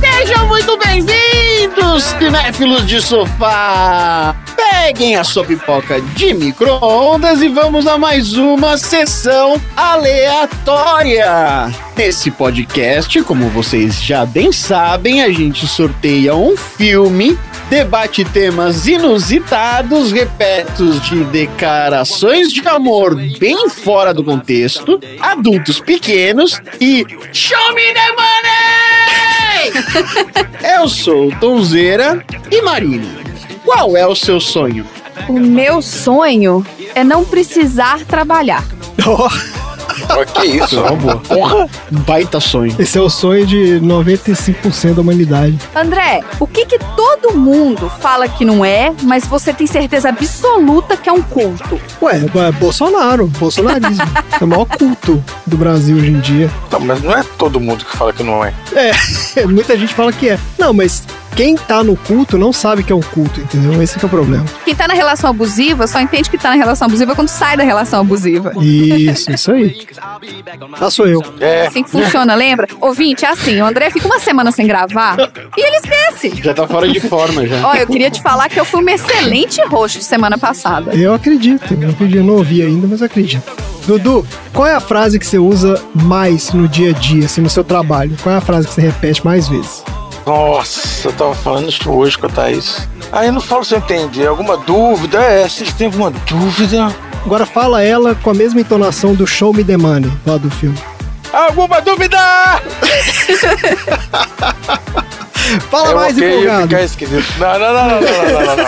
Sejam muito bem-vindos, cinéfilos de sofá! Peguem a sua pipoca de micro-ondas e vamos a mais uma sessão aleatória. Nesse podcast, como vocês já bem sabem, a gente sorteia um filme, debate temas inusitados, repletos de declarações de amor bem fora do contexto, adultos pequenos e Show me the money! Eu sou o Tonzeira e Marina. Qual é o seu sonho? O meu sonho é não precisar trabalhar. Ó, que isso? Porra, baita sonho. Esse é o sonho de 95% da humanidade. André, o que que todo mundo fala que não é, mas você tem certeza absoluta que é um culto? Ué, é Bolsonaro, bolsonarismo. é o maior culto do Brasil hoje em dia. Não, mas não é todo mundo que fala que não é. É, muita gente fala que é. Não, mas quem tá no culto não sabe que é um culto, entendeu? Esse que é o problema. Quem tá na relação abusiva só entende que tá na relação abusiva quando sai da relação abusiva. Isso, isso aí. Ah, sou eu. É, Assim que funciona, lembra? Ouvinte, é assim, o André fica uma semana sem gravar e ele esquece. Já tá fora de forma já. Ó, eu queria te falar que eu fui uma excelente host semana passada. Eu acredito. Eu acredito. Eu não ouvi ainda, mas acredito. Dudu, qual é a frase que você usa mais no dia a dia, assim, no seu trabalho? Qual é a frase que você repete mais vezes? nossa, eu tava falando isso hoje com a Thaís. Aí eu não falo se eu entendi. Alguma dúvida? É, se tem alguma dúvida. Agora fala ela com a mesma entonação do Show Me The Money, lá do filme. Alguma dúvida? Fala eu mais ok, ia empolgado. ficar esquisito. Não, não, não, não, não, não, não, não.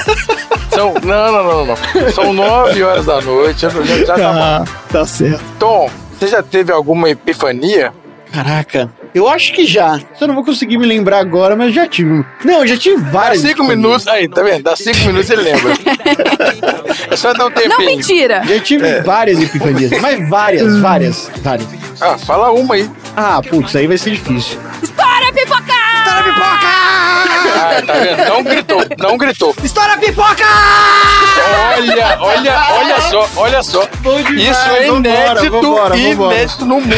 São, não, não, não, não. São nove horas da noite. eu Já, já tá bom. Ah, tá certo. Tom, você já teve alguma epifania? Caraca, eu acho que já. Eu não vou conseguir me lembrar agora, mas já tive. Não, já tive Dá várias. cinco epifanias. minutos. Aí, tá vendo? Dá cinco minutos ele lembra. é só dar um tempinho. Não, mentira! Já tive várias epifanias. Mas várias, várias, várias. Ah, fala uma aí. Ah, putz, aí vai ser difícil. Estoura, pipoca! Ah, tá vendo? Não gritou, não gritou. Estoura a pipoca! Olha, olha, olha só, olha só. Demais, Isso é inédito, vambora, vambora. inédito no mundo.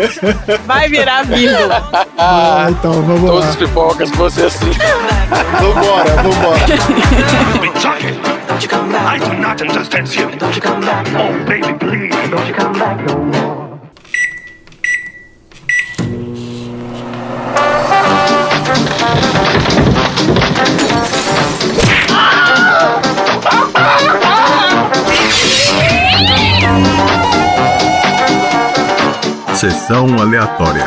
Vai virar vídeo. Ah, então, vamos Todas lá. as pipocas, você assim. Vambora, vambora. been talking. Don't you come back. I do not understand you. Don't you come back. Oh, baby, please. Don't you come back no more. Sessão aleatória.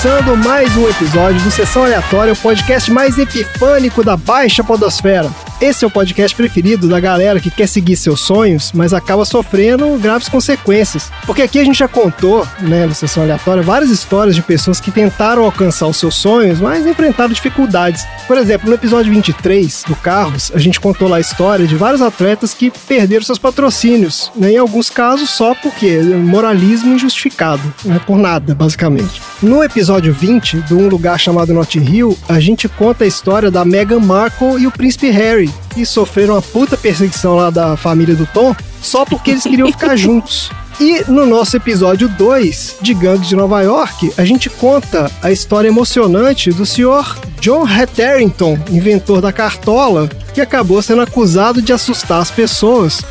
Começando mais um episódio do Sessão Aleatória, o podcast mais epifânico da Baixa Podosfera. Esse é o podcast preferido da galera que quer seguir seus sonhos, mas acaba sofrendo graves consequências. Porque aqui a gente já contou, né, no Sessão Aleatória, várias histórias de pessoas que tentaram alcançar os seus sonhos, mas enfrentaram dificuldades. Por exemplo, no episódio 23 do Carros, a gente contou lá a história de vários atletas que perderam seus patrocínios, né, em alguns casos só porque moralismo injustificado, né, por nada, basicamente. No episódio 20, do Um Lugar Chamado Notting Hill, a gente conta a história da Meghan Markle e o príncipe Harry, que sofreram uma puta perseguição lá da família do Tom, só porque eles queriam ficar juntos. E no nosso episódio 2 de Gangues de Nova York, a gente conta a história emocionante do senhor John Hatterington, inventor da cartola, que acabou sendo acusado de assustar as pessoas.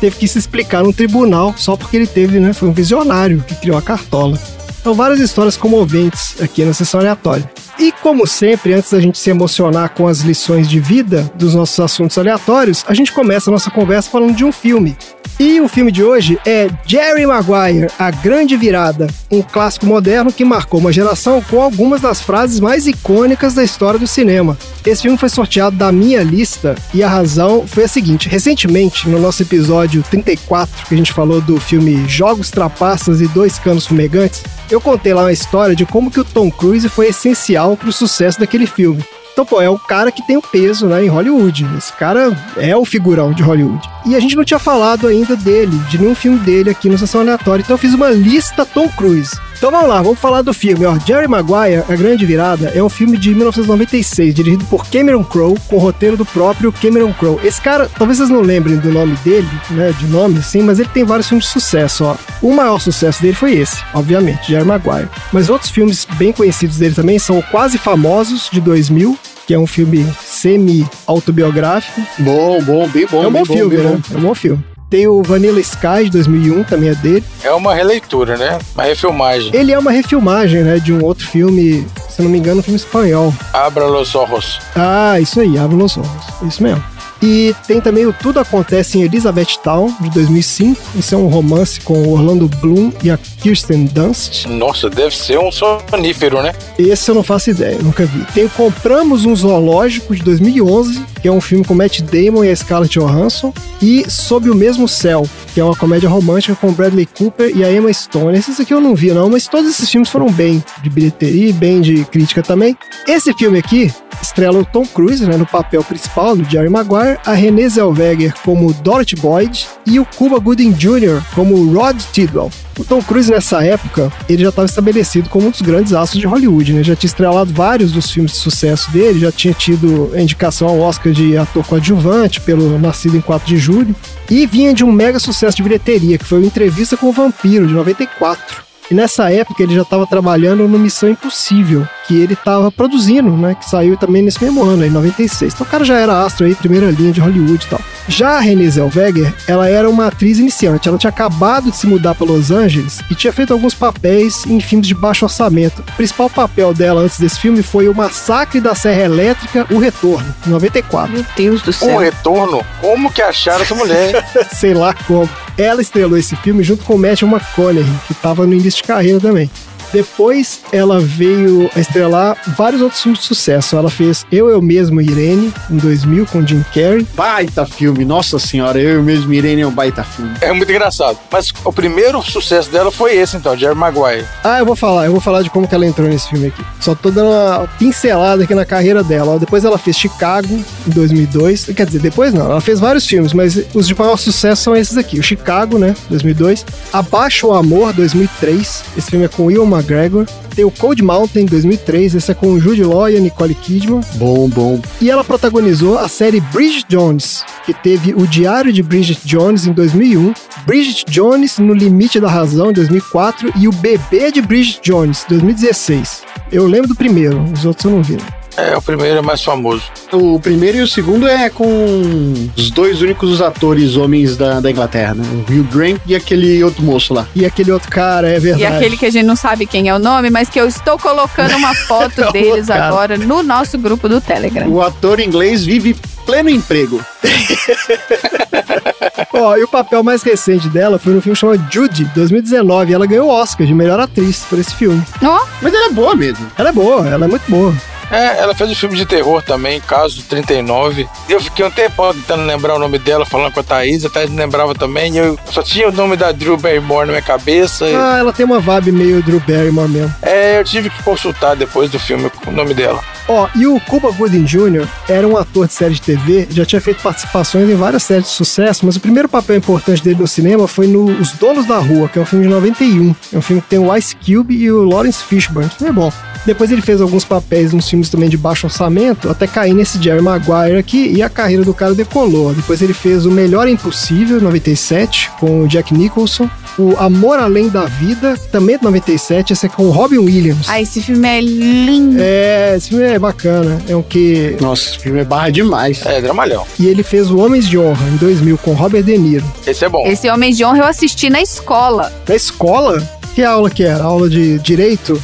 Teve que se explicar no tribunal só porque ele teve, né? Foi um visionário que criou a cartola. São várias histórias comoventes aqui na sessão aleatória. E como sempre, antes da gente se emocionar com as lições de vida dos nossos assuntos aleatórios, a gente começa a nossa conversa falando de um filme. E o filme de hoje é Jerry Maguire, A Grande Virada, um clássico moderno que marcou uma geração com algumas das frases mais icônicas da história do cinema. Esse filme foi sorteado da minha lista e a razão foi a seguinte: recentemente, no nosso episódio 34, que a gente falou do filme Jogos Trapaças e Dois Canos Fumegantes, eu contei lá uma história de como que o Tom Cruise foi essencial para o sucesso daquele filme. Então, pô, é o cara que tem o peso né, em Hollywood. Esse cara é o figurão de Hollywood. E a gente não tinha falado ainda dele, de nenhum filme dele aqui no Sessão Aleatória. Então eu fiz uma lista Tom Cruise. Então vamos lá, vamos falar do filme. Ó. Jerry Maguire, A Grande Virada, é um filme de 1996, dirigido por Cameron Crowe, com o roteiro do próprio Cameron Crowe. Esse cara, talvez vocês não lembrem do nome dele, né, de nome assim, mas ele tem vários filmes de sucesso, ó. O maior sucesso dele foi esse, obviamente, Jerry Maguire. Mas outros filmes bem conhecidos dele também são o Quase Famosos, de 2000, que é um filme semi-autobiográfico. Bom, bom, bem bom. é um bom filme, bem né? É um bom filme. Tem o Vanilla Sky, de 2001, também é dele. É uma releitura, né? Uma refilmagem. Ele é uma refilmagem, né, de um outro filme, se não me engano, um filme espanhol. Abra los ojos. Ah, isso aí, Abra os Olhos. Isso mesmo. E tem também o Tudo Acontece em Elizabethtown, de 2005. Isso é um romance com o Orlando Bloom e a Kirsten Dunst. Nossa, deve ser um sonífero, né? Esse eu não faço ideia, nunca vi. Tem o Compramos um Zoológico, de 2011, que é um filme com Matt Damon e a Scarlett Johansson. E Sob o Mesmo Céu, que é uma comédia romântica com Bradley Cooper e a Emma Stone. Esses aqui eu não vi, não, mas todos esses filmes foram bem de bilheteria e bem de crítica também. Esse filme aqui estrela o Tom Cruise né, no papel principal, do Jerry Maguire, a Renée Zellweger como Dorothy Boyd e o Cuba Gooding Jr. como Rod Tidwell. O Tom Cruise nessa época, ele já estava estabelecido como um dos grandes astros de Hollywood, né? Já tinha estrelado vários dos filmes de sucesso dele, já tinha tido indicação ao Oscar de ator coadjuvante pelo Nascido em 4 de Julho, e vinha de um mega sucesso de bilheteria, que foi o Entrevista com o Vampiro, de 94. E nessa época ele já estava trabalhando no Missão Impossível, que ele estava produzindo, né? Que saiu também nesse mesmo ano, em 96. Então o cara já era astro aí, primeira linha de Hollywood e tal. Já a Renée Zellweger, ela era uma atriz iniciante. Ela tinha acabado de se mudar para Los Angeles e tinha feito alguns papéis em filmes de baixo orçamento. O principal papel dela antes desse filme foi o Massacre da Serra Elétrica, O Retorno, em 94. Meu Deus do céu. retorno? Como que acharam essa mulher? Sei lá como. Ela estrelou esse filme junto com o Matthew McConaughey, que estava no início de carreira também. Depois ela veio a estrelar vários outros filmes de sucesso. Ela fez Eu, Eu Mesmo, Irene, em 2000, com Jim Carrey. Baita filme, nossa senhora, eu mesmo, Irene, é um baita filme. É muito engraçado. Mas o primeiro sucesso dela foi esse, então, Jerry Maguire. Ah, eu vou falar, eu vou falar de como que ela entrou nesse filme aqui. Só tô dando uma pincelada aqui na carreira dela. Depois ela fez Chicago, em 2002. Quer dizer, depois não, ela fez vários filmes, mas os de maior sucesso são esses aqui. O Chicago, né, 2002. Abaixo o Amor, 2003. Esse filme é com Will McGregor. Tem o Cold Mountain, 2003. Esse é com o Jude Law e a Nicole Kidman. Bom, bom. E ela protagonizou a série Bridget Jones, que teve o Diário de Bridget Jones em 2001, Bridget Jones no Limite da Razão em 2004 e o Bebê de Bridget Jones 2016. Eu lembro do primeiro, os outros eu não vi. É, o primeiro é mais famoso. O primeiro e o segundo é com os dois únicos atores homens da, da Inglaterra, né? O Hugh Grant e aquele outro moço lá. E aquele outro cara, é E verdade. aquele que a gente não sabe quem é o nome, mas que eu estou colocando uma foto É deles cara. agora no nosso grupo do Telegram. O ator inglês vive pleno emprego. Ó, e o papel mais recente dela foi no filme chamado Judy, 2019. E ela ganhou o Oscar de melhor atriz por esse filme. Ó, Mas ela é boa mesmo. Ela é boa, ela é muito boa. É, ela fez um filme de terror também, Caso 39. Eu fiquei um tempão tentando lembrar o nome dela, falando com a Thaís. A Thaís lembrava também. E eu só tinha o nome da Drew Barrymore na minha cabeça. Ah, ela tem uma vibe meio Drew Barrymore mesmo. É, eu tive que consultar depois do filme o nome dela. Ó, e o Cuba Gooding Jr. era um ator de série de TV, já tinha feito participações em várias séries de sucesso, mas o primeiro papel importante dele no cinema foi no Os Donos da Rua, que é um filme de 91. É um filme que tem o Ice Cube e o Lawrence Fishburne. É bom. Depois ele fez alguns papéis nos filmes também de baixo orçamento, até cair nesse Jerry Maguire aqui, e a carreira do cara decolou. Depois ele fez O Melhor é Impossível, 97, com o Jack Nicholson. O Amor Além da Vida, também de 97, esse é com o Robin Williams. ah, esse filme é lindo. É, esse filme é bacana. É um que. Nossa, esse filme é barra demais. É, dramalhão. E ele fez o Homens de Honra em 2000 com Robert De Niro. Esse é bom. Esse Homem de Honra eu assisti na escola. Na escola? Que aula que era? Aula de direito?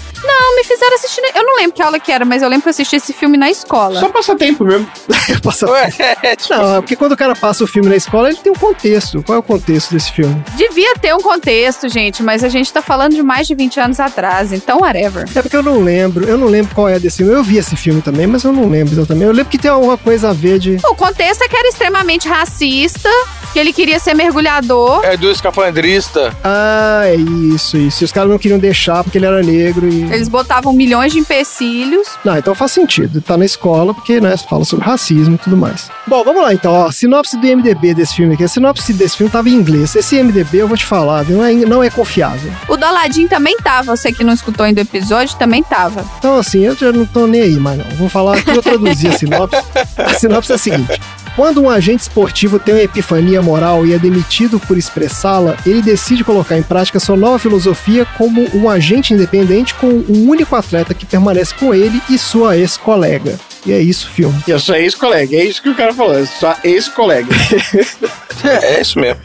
Não, me fizeram assisti. Eu não lembro que aula que era, mas eu lembro que eu assisti esse filme na escola. Só passatempo mesmo. Passa- Ué, é, tipo, Não, é porque quando o cara passa o filme na escola, ele tem um contexto. Qual é o contexto desse filme? Devia ter um contexto, gente, mas a gente tá falando de mais de 20 anos atrás, então whatever. É porque eu não lembro, eu não lembro qual é desse filme. Eu vi esse filme também, mas eu não lembro exatamente. Eu lembro que tem alguma coisa a ver de. O contexto é que era extremamente racista, que ele queria ser mergulhador. é do escafandrista. Ah, é isso, isso. E os caras não queriam deixar porque ele era negro e. Eles botavam milhões de empecilhos. Não, então faz sentido. Tá na escola porque, né, fala sobre racismo e tudo mais. Bom, vamos lá então, ó. Sinopse do MDB desse filme aqui. A sinopse desse filme tava em inglês. Esse MDB, eu vou te falar, viu, não é, não é confiável. O Doladinho também tava, você que não escutou ainda o episódio, também tava. Então, assim, eu já não tô nem aí mais, não. Vou falar aqui, eu traduzi a sinopse. A sinopse é a seguinte. Quando um agente esportivo tem uma epifania moral e é demitido por expressá-la, ele decide colocar em prática sua nova filosofia como um agente independente com um único atleta que permanece com ele e sua ex-colega. E é isso, filme. E eu sou ex-colega, é isso que o cara falou, eu sou ex-colega. É, é isso mesmo.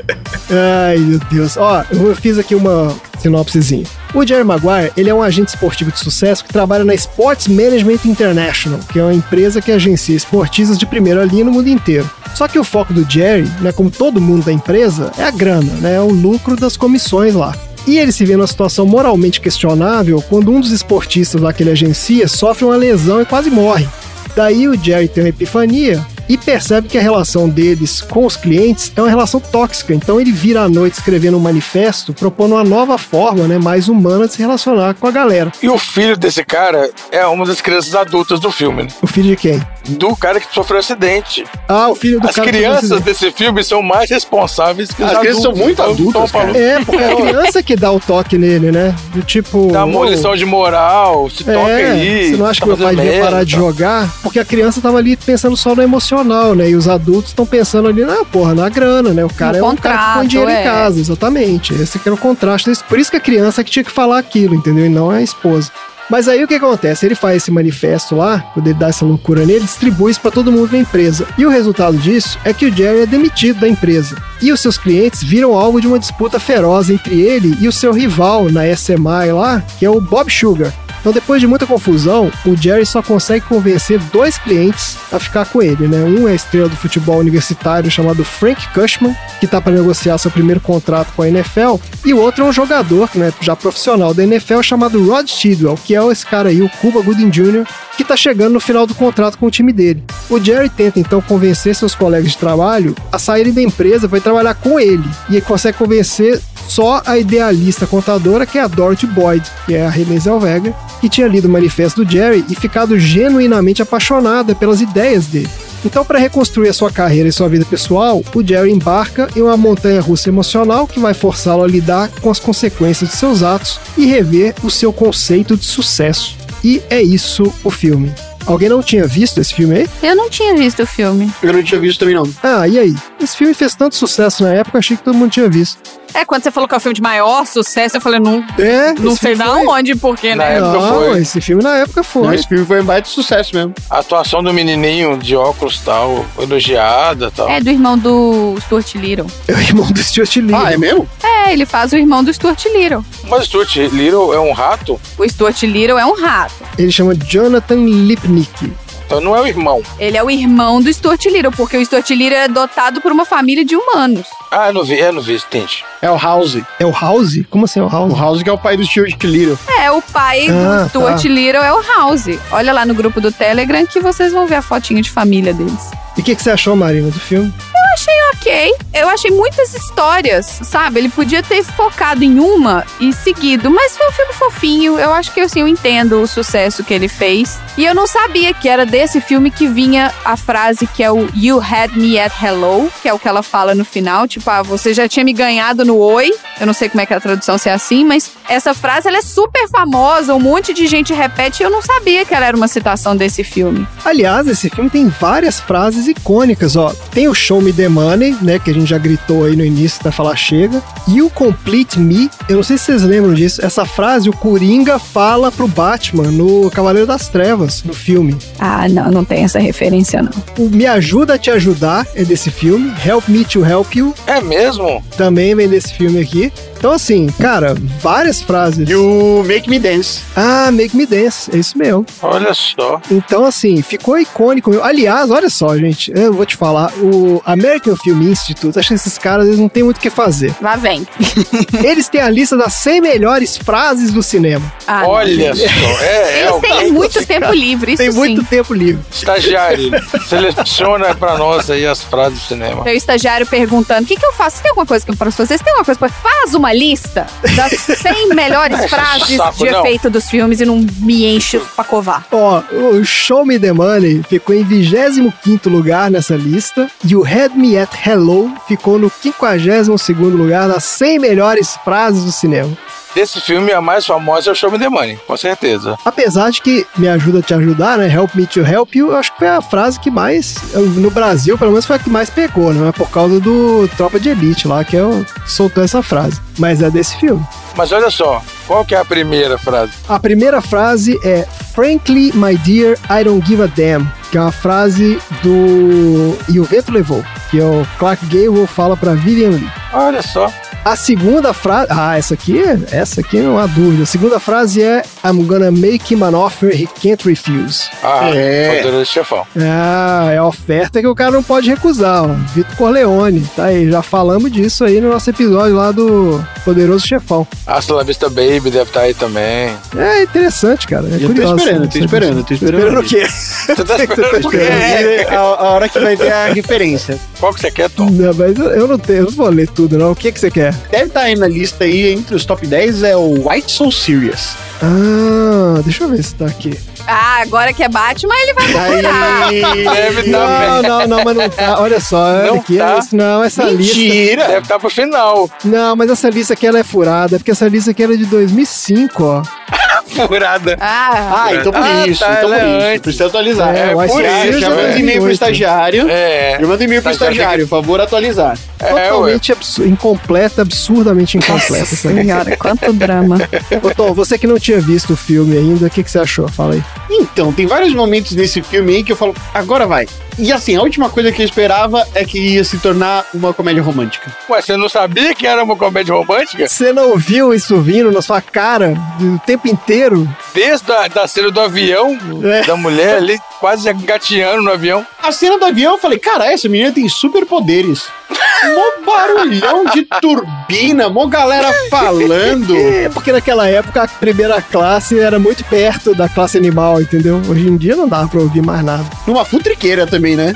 Ai, meu Deus. Ó, eu fiz aqui uma sinopsezinha. O Jerry Maguire, ele é um agente esportivo de sucesso que trabalha na Sports Management International, que é uma empresa que agencia esportistas de primeira linha no mundo inteiro. Só que o foco do Jerry, né, como todo mundo da empresa, é a grana, né, é o lucro das comissões lá. E ele se vê numa situação moralmente questionável quando um dos esportistas lá que ele agencia sofre uma lesão e quase morre. Daí o Jerry tem uma epifania e percebe que a relação deles com os clientes é uma relação tóxica. Então ele vira à noite escrevendo um manifesto propondo uma nova forma, né, mais humana de se relacionar com a galera. E o filho desse cara é uma das crianças adultas do filme, né? O filho de quem? Do cara que sofreu acidente. Ah, o filho do As cara crianças desse filme são mais responsáveis que os As crianças adultos. são muito Então, adultas, falando É, porque é a criança que dá o toque nele, né? Do tipo. Dá uma "Ô, lição de moral, se toca É, aí. você não acha tá que meu pai devia parar de jogar? Porque a criança tava ali pensando só no emocional, né? E os adultos estão pensando ali, na porra, na grana, né? O cara No é um cara que põe contrato, dinheiro em é. casa, exatamente. Esse que era o contraste. Por isso que a criança que tinha que falar aquilo, entendeu? E não a esposa. Mas aí o que acontece? Ele faz esse manifesto lá, quando ele dá essa loucura nele, distribui isso pra todo mundo da empresa. E o resultado disso é que o Jerry é demitido da empresa. E os seus clientes viram alvo de uma disputa feroz entre ele e o seu rival na SMI lá, que é o Bob Sugar. Então, depois de muita confusão, o Jerry só consegue convencer dois clientes a ficar com ele, né? Um é a estrela do futebol universitário chamado Frank Cushman, que tá para negociar seu primeiro contrato com a NFL, e o outro é um jogador, né, já profissional da NFL chamado Rod Tidwell, que é esse cara aí, o Cuba Gooding Jr., que tá chegando no final do contrato com o time dele. O Jerry tenta então convencer seus colegas de trabalho a saírem da empresa para trabalhar com ele, e ele consegue convencer só a idealista contadora, que é a Dorothy Boyd, que é a Renée Zellweger, que tinha lido o manifesto do Jerry e ficado genuinamente apaixonada pelas ideias dele. Então, para reconstruir a sua carreira e sua vida pessoal, o Jerry embarca em uma montanha russa emocional que vai forçá-lo a lidar com as consequências de seus atos e rever o seu conceito de sucesso. E é isso o filme. Alguém não tinha visto esse filme aí? Eu não tinha visto o filme. Eu não tinha visto também, não. Ah, e aí? Esse filme fez tanto sucesso na época, achei que todo mundo tinha visto. É, quando você falou que é o filme de maior sucesso, eu falei, não, É, não sei da foi- onde, porque, Na né? época Não, foi. esse filme na época Não, foi. esse filme foi um baita sucesso mesmo. A atuação do menininho de óculos tal, elogiada tal. É do irmão do Stuart Little. É o irmão do Stuart Little. Ah, é mesmo? É, ele faz o irmão do Stuart Little. Mas Stuart Little é um rato, O Stuart Little é um rato. Ele chama Jonathan Lipnick. Então não é o irmão. Ele é o irmão do Stuart Little, porque o Stuart Little é dotado por uma família de humanos. Ah, eu não vi, eu não vi, entendi. É o House. É o House? Como assim é o O House? House que é o pai do Stuart Little. É, o pai Ah, do Stuart tá. Little é o House. Olha lá no grupo do Telegram que vocês vão ver a fotinha de família deles. E o que, que você achou, Marina, do filme? Ok, eu achei muitas histórias, sabe? Ele podia ter focado em uma e seguido, mas foi um filme fofinho. Eu acho que assim, eu entendo o sucesso que ele fez. E eu não sabia que era desse filme que vinha a frase que é o You had me at hello, que é o que ela fala no final, tipo, ah, você já tinha me ganhado no oi. Eu não sei como é que é a tradução se é assim, mas essa frase ela é super famosa, um monte de gente repete e eu não sabia que ela era uma citação desse filme. Aliás, esse filme tem várias frases icônicas, ó. Tem o Show Me The Money, né, que a gente já gritou aí no início da Falar Chega. E o Complete Me, eu não sei se vocês lembram disso, essa frase o Coringa fala pro Batman no Cavaleiro das Trevas, no filme. Ah, não, não tem essa referência, não. O Me Ajuda a Te Ajudar é desse filme, Help Me To Help You É mesmo? também vem desse filme aqui. Então, assim, cara, várias frases. E o Make Me Dance. Ah, Make Me Dance, é isso mesmo. Olha só. Então, assim, ficou icônico. Aliás, olha só, gente, eu vou te falar, o American Film Institute, acho que esses caras eles não têm muito o que fazer. Lá vem. Eles têm a lista das 100 melhores frases do cinema. Ah. Olha só. É, é Eles o têm muito tempo livre, isso Tem muito sim. tempo livre. estagiário. Seleciona pra nós aí as frases do cinema. Tem o estagiário perguntando: o que, que eu faço? Tem alguma coisa que eu posso fazer? Você tem alguma coisa pra... Faz uma lista das 100 melhores Não, frases saco, de não. efeito dos filmes e não me enche pra covar. Ó, o Show Me The Money ficou em 25º lugar nessa lista e o Head Me At Hello ficou no 52º lugar das 100 melhores frases do cinema. Desse filme, a mais famosa é o Show Me The Money, com certeza. Apesar de que Me Ajuda a Te Ajudar, né? Help Me To Help You, eu acho que foi a frase que mais, no Brasil, pelo menos foi a que mais pegou, né? Por causa do Tropa de Elite lá, que, é o, que soltou essa frase. Mas é desse filme. Mas olha só, qual que é a primeira frase? A primeira frase é Frankly, my dear, I don't give a damn. Que é uma frase do E o Vento Levou, que é o Clark Gable fala pra Vivian Lee. Olha só. A segunda frase. Ah, essa aqui, essa aqui não há dúvida. A segunda frase é I'm gonna make him an offer he can't refuse. Ah, É. Poderoso Chefão. Ah, é a oferta que o cara não pode recusar, ó. Vitor Corleone, tá aí. Já falamos disso aí no nosso episódio lá do Poderoso Chefão. Hasta la Vista Baby deve estar aí também. É interessante, cara. É Eu tô curioso esperando, essa- tô esperando, tô esperando. Esperando o quê? Você tá tá esperando o quê? esperando? A, a hora que vai ter a referência. Qual que você quer, Tom? Não, mas eu- eu não tenho, eu não vou ler tudo, não. O que, que você quer? Deve estar aí na lista aí, entre os top 10, é o White Soul Serious. Ah, deixa eu ver se tá aqui. Ah, agora que é Batman, ele vai procurar. Deve Não, estar não, não, mas não tá. Olha só, olha Não aqui. tá? Esse, não, essa lista. Mentira! Deve estar pro final. Não, mas essa lista aqui ela é furada, porque essa lista aqui era de 2005, ó. Furada. Ah, Ah, então por Ah, isso, tá, então por é isso. antes. Precisa atualizar. É, É, por isso, já é manda e-mail pro 2008. estagiário. É. Eu mando e-mail pro Estagiário por favor, atualizar. É. Totalmente absu- incompleta, absurdamente incompleta. nossa senhora, quanto drama. Ô, Tom, você que não tinha visto o filme ainda, o que, que você achou? Fala aí. Então, tem vários momentos nesse filme aí que eu falo, agora vai. E assim, a última coisa que eu esperava é que ia se tornar uma comédia romântica. Ué, você não sabia que era uma comédia romântica? Você não viu isso vindo na sua cara o tempo inteiro? Desde a da cena do avião, É. da mulher ali, quase engateando no avião. A cena do avião, eu falei, cara, essa menina tem superpoderes. Mó barulhão de turbina, mó galera falando. É porque naquela época a primeira classe era muito perto da classe animal, entendeu? Hoje em dia não dava pra ouvir mais nada. Numa futriqueira também, né?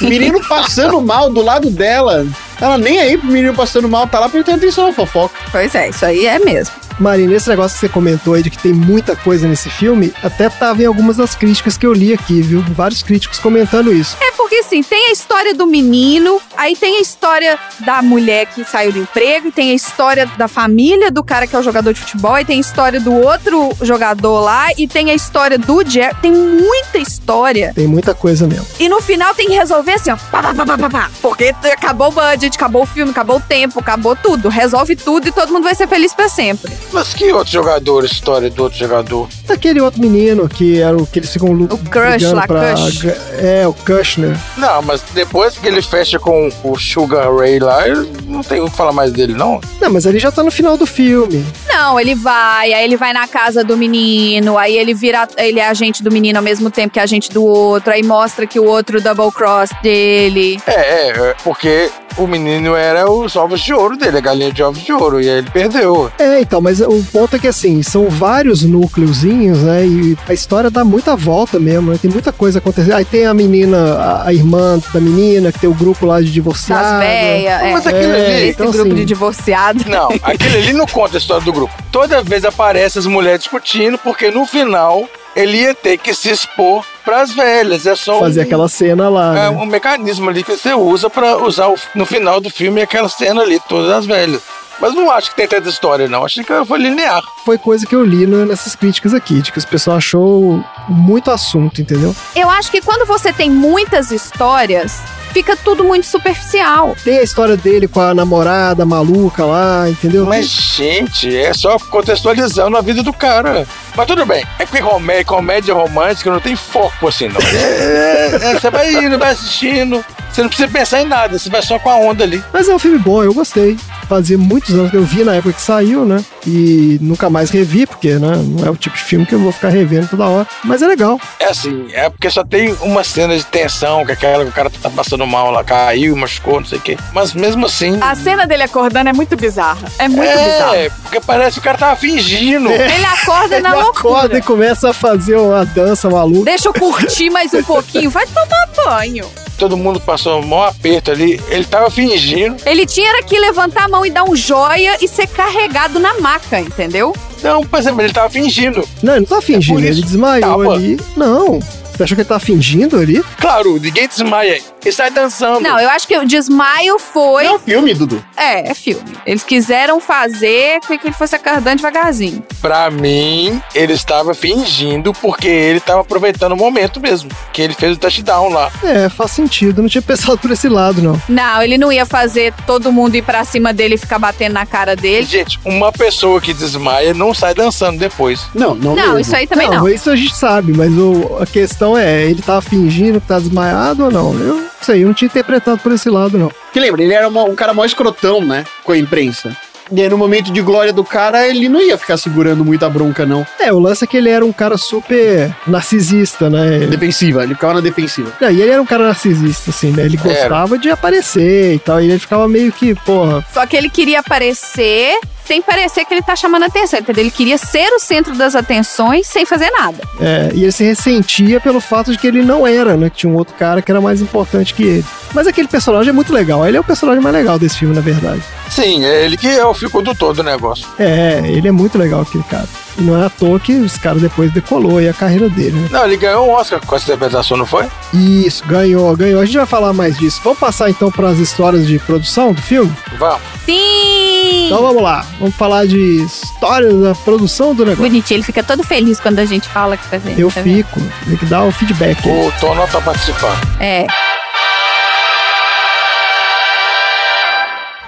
menino passando mal do lado dela. Ela nem aí pro menino passando mal, tá lá prestando atenção na fofoca. Pois é, isso aí é mesmo. Marina, esse negócio que você comentou aí de que tem muita coisa nesse filme, até tava em algumas das críticas que eu li aqui, viu? Vários críticos comentando isso. É porque assim, tem a história do menino, aí tem a história da mulher que saiu do emprego, e tem a história da família do cara que é o jogador de futebol, e tem a história do outro jogador lá, e tem a história do Jerry. Tem muita história. Tem muita coisa mesmo. E no final tem que resolver assim, ó. Pá, pá, pá, pá, pá, porque acabou o budget, acabou o filme, acabou o tempo, acabou tudo. Resolve tudo e todo mundo vai ser feliz pra sempre. Mas que outro jogador, história do outro jogador? Daquele outro menino que era o que eles ficam O Crush lá, Cush. É, o Kushner. Não, mas depois que ele fecha com o Sugar Ray lá, eu não tenho o que falar mais dele, não. Não, mas ele já tá no final do filme. Não, ele vai, aí ele vai na casa do menino, aí ele vira, ele é agente do menino ao mesmo tempo que é agente do outro, aí mostra que o outro double cross dele. É, é, é, porque o menino era os ovos de ouro dele, a galinha de ovos de ouro, e aí ele perdeu. É, então, mas o ponto é que assim, são vários núcleozinhos, né? E a história dá muita volta mesmo, né? Tem muita coisa acontecendo. Aí tem a menina, a, a irmã da menina, que tem o grupo lá de divorciados. Das véias, é. Mas aquilo É, ali. Esse então, grupo assim, de divorciado. Não, aquele ali não conta a história do grupo. Toda vez aparece as mulheres discutindo, porque no final ele ia ter que se expor pras velhas. É só Fazer um, aquela cena lá. é, né? um mecanismo ali que você usa pra usar o- no final do filme aquela cena ali, todas as velhas. Mas não acho que tem tanta história, não. Acho que foi linear. Foi coisa que eu li nessas críticas aqui, de que os pessoal achou muito assunto, entendeu? Eu acho que quando você tem muitas histórias, fica tudo muito superficial. Tem a história dele com a namorada maluca lá, entendeu? Mas, gente, é só contextualizando a vida do cara. Mas tudo bem. É porque comédia, comédia romântica não tem foco assim, não. É, é, você vai indo, vai assistindo. Você não precisa pensar em nada, você vai só com a onda ali. Mas é um filme bom, eu gostei. Fazia muitos anos que eu vi na época que saiu, né? E nunca mais revi, porque né, não é o tipo de filme que eu vou ficar revendo toda hora. Mas é legal. É assim, é porque só tem uma cena de tensão, que é aquela que o cara tá passando mal lá, caiu machucou, não sei o quê. Mas mesmo assim. A cena dele acordando é muito bizarra. É muito é, bizarra. porque parece que o cara tava fingindo. Ele acorda na Ele loucura. acorda e começa a fazer uma dança maluca. Deixa eu curtir mais um pouquinho. Vai tomar banho. Todo mundo passou um maior aperto ali. Ele tava fingindo. Ele tinha era que levantar a mão e dar um joia e ser carregado na maca, entendeu? Não, por exemplo, ele tava fingindo. Não, ele não tá fingindo, É ele desmaiou tava. ali. Não. Você achou que ele tá fingindo ali? Claro, ninguém desmaia. Ele sai dançando. Não, eu acho que o desmaio foi. É um filme, Dudu. É, é filme. Eles quiseram fazer com que ele fosse acordando devagarzinho. Pra mim, ele estava fingindo porque ele estava aproveitando o momento mesmo. Que ele fez o touchdown lá. É, faz sentido. Não tinha pensado por esse lado, não. Não, ele não ia fazer todo mundo ir pra cima dele e ficar batendo na cara dele. Gente, uma pessoa que desmaia não sai dançando depois. Não, não. Não, mesmo. isso aí também não. isso a gente sabe, mas o- a questão é, ele tá fingindo que tá desmaiado ou não? Eu não sei, eu não tinha interpretado por esse lado, não. Que lembra, ele era uma- um cara mó escrotão, né? Com a imprensa. E aí, no momento de glória do cara, ele não ia ficar segurando muita bronca, não. É, o lance é que ele era um cara super narcisista, né? Defensiva, ele ficava na defensiva. Não, e ele era um cara narcisista, assim, né? Ele gostava de aparecer e tal. E ele ficava meio que, porra, Só que ele queria aparecer sem parecer que ele tá chamando atenção, entendeu? Ele queria ser o centro das atenções sem fazer nada. É, e ele se ressentia pelo fato de que ele não era, né? Que tinha um outro cara que era mais importante que ele. Mas aquele personagem é muito legal. Ele é o personagem mais legal desse filme, na verdade. Sim, é ele que é o fio condutor do negócio. É, ele é muito legal, aquele cara. E não é à toa que os caras depois decolou aí a carreira dele, né? Não, ele ganhou um Oscar com essa interpretação, não foi? Isso, ganhou, ganhou. A gente vai falar mais disso. Vamos passar então para as histórias de produção do filme? Vamos. Sim! Então vamos lá. Vamos falar de histórias da produção do negócio. Bonitinho, ele fica todo feliz quando a gente fala que tá vendo. Eu tá vendo? fico, tem que dar o feedback. O Tom não tá participando. É.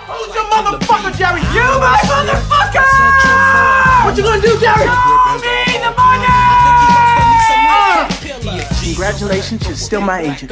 Who's your motherfucker, Jerry? You! What you gonna do, Jerry? Show me the money! Uh. Congratulations, you're still my agent.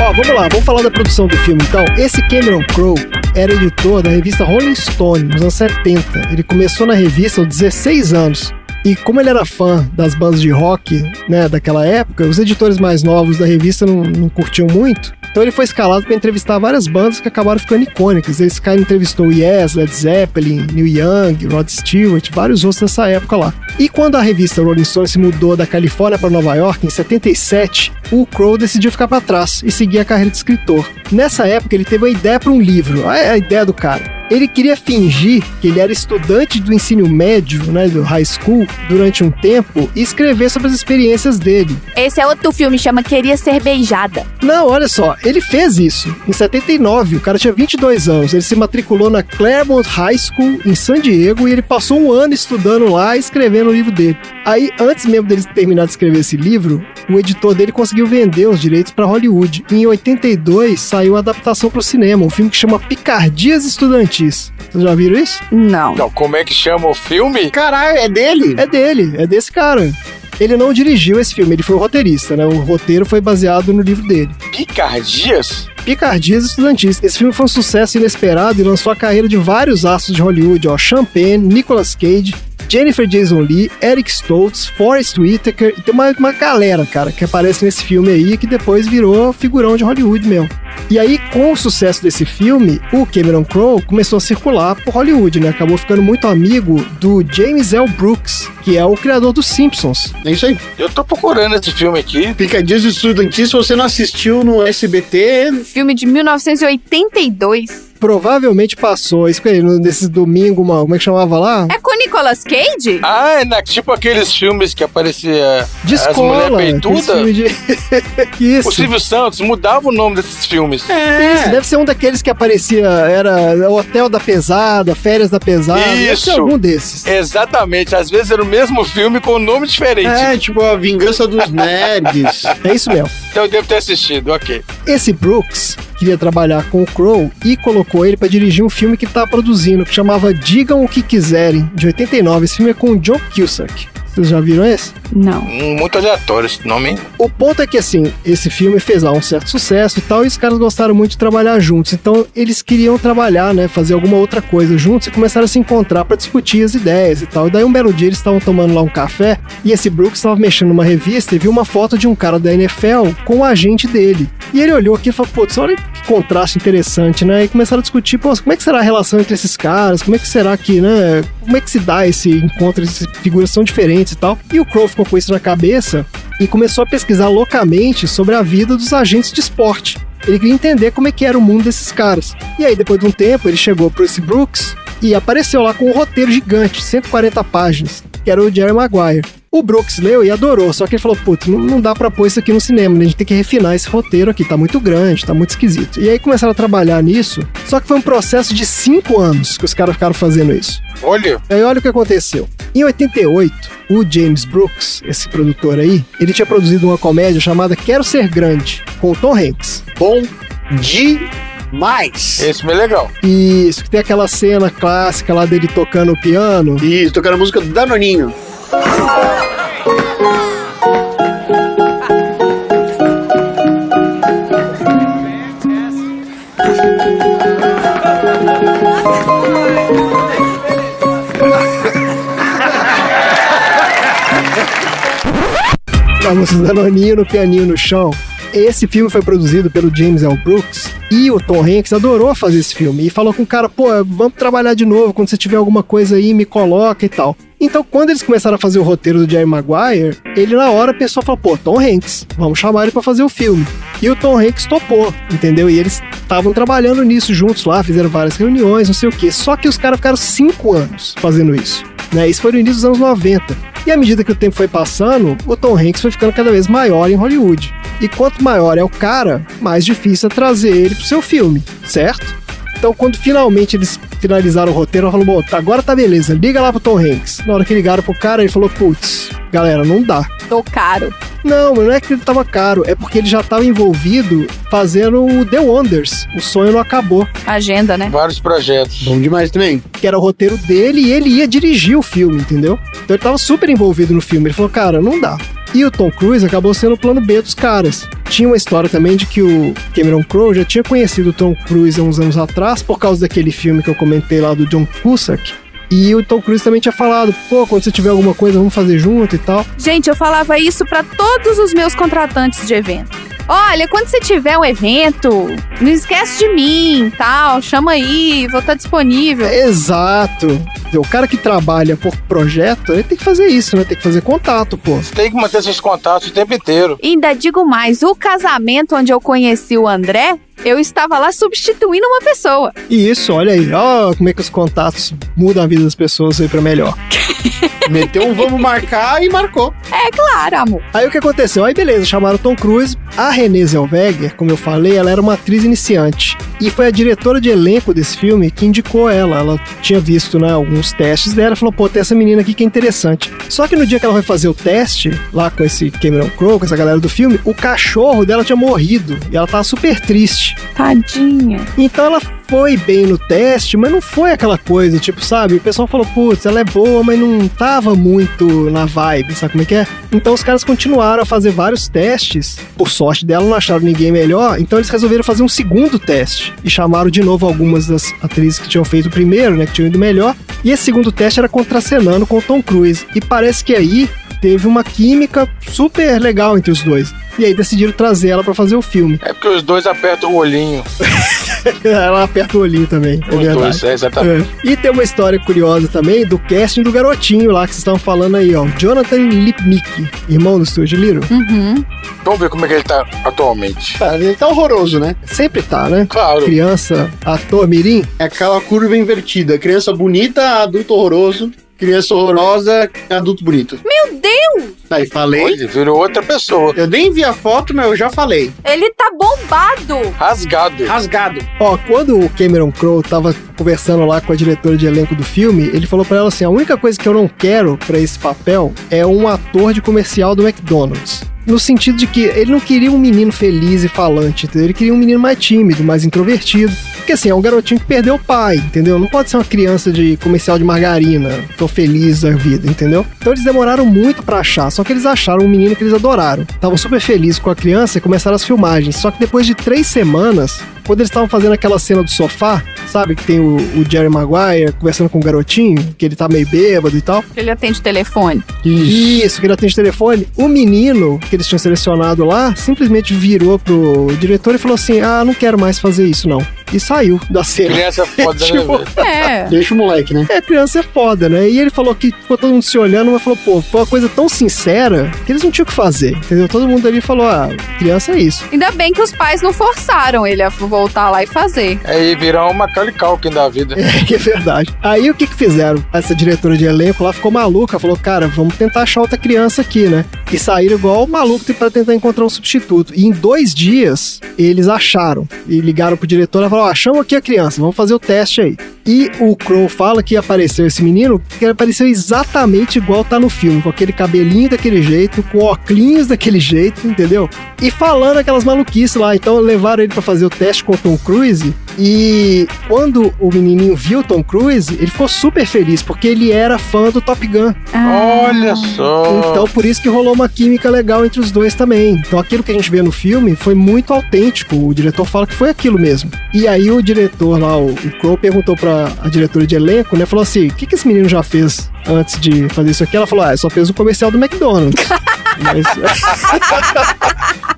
Ó, vamos lá, vamos falar da produção do filme então. Esse Cameron Crowe era editor da revista Rolling Stone nos anos 70. Ele começou na revista aos 16 anos. E como ele era fã das bandas de rock, né, daquela época, os editores mais novos da revista não, não curtiam muito. Então ele foi escalado para entrevistar várias bandas que acabaram ficando icônicas. Esse cara entrevistou Yes, Led Zeppelin, Neil Young, Rod Stewart, vários outros dessa época lá. E quando a revista Rolling Stone se mudou da Califórnia para Nova York, em 77, o Crow decidiu ficar para trás e seguir a carreira de escritor. Nessa época, ele teve uma ideia para um livro. Olha a ideia do cara. Ele queria fingir que ele era estudante do ensino médio, né, do high school, durante um tempo e escrever sobre as experiências dele. Esse é outro filme, chama Queria Ser Beijada. Não, olha só, ele fez isso em 79. O cara tinha 22 anos. Ele se matriculou na Claremont High School em San Diego e ele passou um ano estudando lá e escrevendo o livro dele. Aí, antes mesmo dele terminar de escrever esse livro, o editor dele conseguiu vender os direitos para Hollywood. E em 82 saiu a adaptação para o cinema, um filme que chama Picardias Estudantis. Vocês já viram isso? Não. Não, como é que chama o filme? Caralho, é dele? É dele, é desse cara. Ele não dirigiu esse filme, ele foi o roteirista, né? O roteiro foi baseado no livro dele. Picardias? Picardias Estudantis. Esse filme foi um sucesso inesperado e lançou a carreira de vários astros de Hollywood, ó. Champagne, Nicolas Cage, Jennifer Jason Leigh, Eric Stoltz, Forrest Whitaker, e tem uma, uma galera, cara, que aparece nesse filme aí, que depois virou figurão de Hollywood mesmo. E aí, com o sucesso desse filme, o Cameron Crowe começou a circular por Hollywood, né? Acabou ficando muito amigo do James L. Brooks, que é o criador dos Simpsons. É isso aí. Eu tô procurando esse filme aqui. Picadinhas Estudantis, se você não assistiu no SBT, Filme de 1982. provavelmente passou. Isso aí, nesses domingo, uma, como é que chamava lá? É com o Nicolas Cage? Ah, é na, tipo aqueles filmes que aparecia De as escola. mulheres peitudas. de- Isso. O Silvio Santos mudava o nome desses filmes. Isso, deve ser um daqueles que aparecia, era Hotel da Pesada, Férias da Pesada, deve ser Isso. algum desses. Exatamente, às vezes era o mesmo filme com um nome diferente. É, tipo a vingança dos nerds. É isso mesmo. Então eu devo ter assistido, ok. Esse Brooks queria trabalhar com o Crow e colocou ele pra dirigir um filme que tá produzindo, que chamava Digam o que Quiserem, de 89. Esse filme é com o John Cusack. Vocês já viram esse? Não. Hum, Muito aleatório esse nome. O ponto é que, assim, esse filme fez lá um certo sucesso e tal, e os caras gostaram muito de trabalhar juntos. Então, eles queriam trabalhar, né, fazer alguma outra coisa juntos e começaram a se encontrar pra discutir as ideias e tal. E daí, um belo dia, eles estavam tomando lá um café e esse Brooks estava mexendo numa revista e viu uma foto de um cara da NFL com o agente dele. E ele olhou aqui e falou, putz, olha que contraste interessante, né? E começaram a discutir, pô, como é que será a relação entre esses caras? Como é que será que, né? Como é que se dá esse encontro? Essas figuras são diferentes e tal. E o Crow ficou com isso na cabeça e começou a pesquisar loucamente sobre a vida dos agentes de esporte. Ele queria entender como é que era o mundo desses caras. E aí, depois de um tempo, ele chegou pro esse Brooks e apareceu lá com um roteiro gigante, 140 páginas, que era o Jerry Maguire. O Brooks leu e adorou, só que ele falou: putz, não, não dá pra pôr isso aqui no cinema, né? A gente tem que refinar esse roteiro aqui, tá muito grande, tá muito esquisito. E aí começaram a trabalhar nisso, só que foi um processo de cinco anos que os caras ficaram fazendo isso. Olha, Aí olha o que aconteceu. Em 88, o James Brooks, esse produtor aí, ele tinha produzido uma comédia chamada Quero Ser Grande, com o Tom Hanks. Bom demais. esse filme é legal. Isso, que tem aquela cena clássica lá dele tocando o piano. Isso, tocando a música do Danoninho. Do Danoninho no pianinho no chão. Esse filme foi produzido pelo James L. Brooks e o Tom Hanks adorou fazer esse filme e falou com o cara, pô, vamos trabalhar de novo, quando você tiver alguma coisa aí, me coloca e tal. Então, quando eles começaram a fazer o roteiro do Jerry Maguire, ele na hora pensou, falou, pô, Tom Hanks, vamos chamar ele pra fazer o filme. E o Tom Hanks topou, entendeu? E eles estavam trabalhando nisso juntos lá, fizeram várias reuniões, não sei o quê. Só que os caras ficaram cinco anos fazendo isso. Né? Isso foi no início dos anos 90. E à medida que o tempo foi passando, o Tom Hanks foi ficando cada vez maior em Hollywood. E quanto maior é o cara, mais difícil é trazer ele pro seu filme, certo? Então, quando finalmente eles finalizaram o roteiro, ela falou: Bom, tá, agora tá beleza, liga lá pro Tom Hanks. Na hora que ligaram pro cara, ele falou: Putz, galera, não dá. Tô caro. Não, mas não é que ele tava caro, é porque ele já tava envolvido fazendo o The Wonders. O sonho não acabou, Agenda, né? Vários projetos. Bom demais também. que era o roteiro dele e ele ia dirigir o filme, entendeu? Então ele tava super envolvido no filme. Ele falou, cara, não dá. E o Tom Cruise acabou sendo o plano B dos caras. Tinha uma história também de que o Cameron Crowe já tinha conhecido o Tom Cruise há uns anos atrás, por causa daquele filme que eu comentei lá do John Cusack. E o Tom Cruise também tinha falado, pô, quando você tiver alguma coisa, vamos fazer junto e tal. Gente, eu falava isso pra todos os meus contratantes de evento. Olha, quando você tiver um evento, não esquece de mim, tal, chama aí, vou estar disponível. Exato. O cara que trabalha por projeto, ele tem que fazer isso, né? Tem que fazer contato, pô. Você tem que manter seus contatos o tempo inteiro. E ainda digo mais, o casamento onde eu conheci o André, eu estava lá substituindo uma pessoa. E isso, olha aí, ó, como é que os contatos mudam a vida das pessoas aí pra melhor. Meteu um vamos marcar e marcou. É claro, amor. Aí o que aconteceu? Aí beleza, chamaram Tom Cruise. A Renée Zellweger, como eu falei, ela era uma atriz iniciante. E foi a diretora de elenco desse filme que indicou ela. Ela tinha visto né, alguns testes dela e falou: pô, tem essa menina aqui que é interessante. Só que no dia que ela foi fazer o teste, lá com esse Cameron Crowe, com essa galera do filme, o cachorro dela tinha morrido. E ela tava super triste. Tadinha. Então ela foi bem no teste, mas não foi aquela coisa, tipo, sabe? O pessoal falou, putz, ela é boa, mas não tava muito na vibe, sabe como é que é? Então os caras continuaram a fazer vários testes. Por sorte dela, não acharam ninguém melhor, então eles resolveram fazer um segundo teste. E chamaram de novo algumas das atrizes que tinham feito o primeiro, né? Que tinham ido melhor. E esse segundo teste era contracenando com o Tom Cruise. E parece que aí teve uma química super legal entre os dois. E aí decidiram trazer ela pra fazer o filme. É porque os dois apertam o olhinho. ela aperta o olhinho também, é verdade. dois, é, exatamente. É. E tem uma história curiosa também do casting do garotinho lá que vocês estavam falando aí, ó. Jonathan Lipnick, irmão do Studio Little. Uhum. Vamos ver como é que ele tá atualmente. Tá, ele tá horroroso, né? Sempre tá, né? Claro. Criança, ator mirim. É aquela curva invertida. Criança bonita, adulto horroroso. Criança horrorosa, adulto bonito. Deus! Aí falei. Ele virou outra pessoa. Eu nem vi a foto, mas eu já falei. Ele tá bombado! Rasgado. Rasgado. Ó, quando o Cameron Crowe tava conversando lá com a diretora de elenco do filme, ele falou pra ela assim: a única coisa que eu não quero pra esse papel é um ator de comercial do McDonald's. No sentido de que ele não queria um menino feliz e falante, entendeu? Ele queria um menino mais tímido, mais introvertido. Porque assim, é um garotinho que perdeu o pai, entendeu? Não pode ser uma criança de comercial de margarina, tô feliz da vida, entendeu? Então eles demoraram muito pra achar, só que eles acharam um menino que eles adoraram. Estavam super felizes com a criança e começaram as filmagens. Só que depois de três semanas, quando eles estavam fazendo aquela cena do sofá, sabe? Que tem o, o Jerry Maguire conversando com o garotinho, que ele tá meio bêbado e tal. Ele atende telefone. Isso, que ele atende telefone. O menino que eles tinham selecionado lá simplesmente virou pro diretor e falou assim: Ah, não quero mais fazer isso, não. E saiu da cena. Criança foda, né, Tipo, velho? É. Deixa o moleque, né? É, criança é foda, né? E ele falou que ficou todo mundo se olhando, mas falou, pô, foi uma coisa tão sincera que eles não tinham o que fazer, entendeu? Todo mundo ali falou, ah, criança é isso. Ainda bem que os pais não forçaram ele a voltar lá e fazer. Aí virou uma Macaulay Culkin da vida. É que é verdade. Aí o que que fizeram? Essa diretora de elenco lá ficou maluca, falou, cara, vamos tentar achar outra criança aqui, né? E saíram igual o maluco pra tentar encontrar um substituto. E em dois dias, eles acharam. E ligaram pro diretor e falaram, ó, achamos aqui a criança, vamos fazer o teste aí. E o Crow fala que apareceu esse menino, que ele apareceu exatamente igual tá no filme, com aquele cabelinho daquele jeito, com óculos daquele jeito, entendeu? E falando aquelas maluquices lá. Então levaram ele pra fazer o teste com o Tom Cruise. E quando o menininho viu o Tom Cruise, ele ficou super feliz, porque ele era fã do Top Gun. Olha só. Então, por isso que rolou uma química legal entre os dois também. Então, aquilo que a gente vê no filme foi muito autêntico. O diretor fala que foi aquilo mesmo. E aí, o diretor lá, o, o Crow, perguntou pra a diretora de elenco, né? Falou assim: o que, que esse menino já fez antes de fazer isso aqui? Ela falou: ah, só fez o comercial do McDonald's. Mas,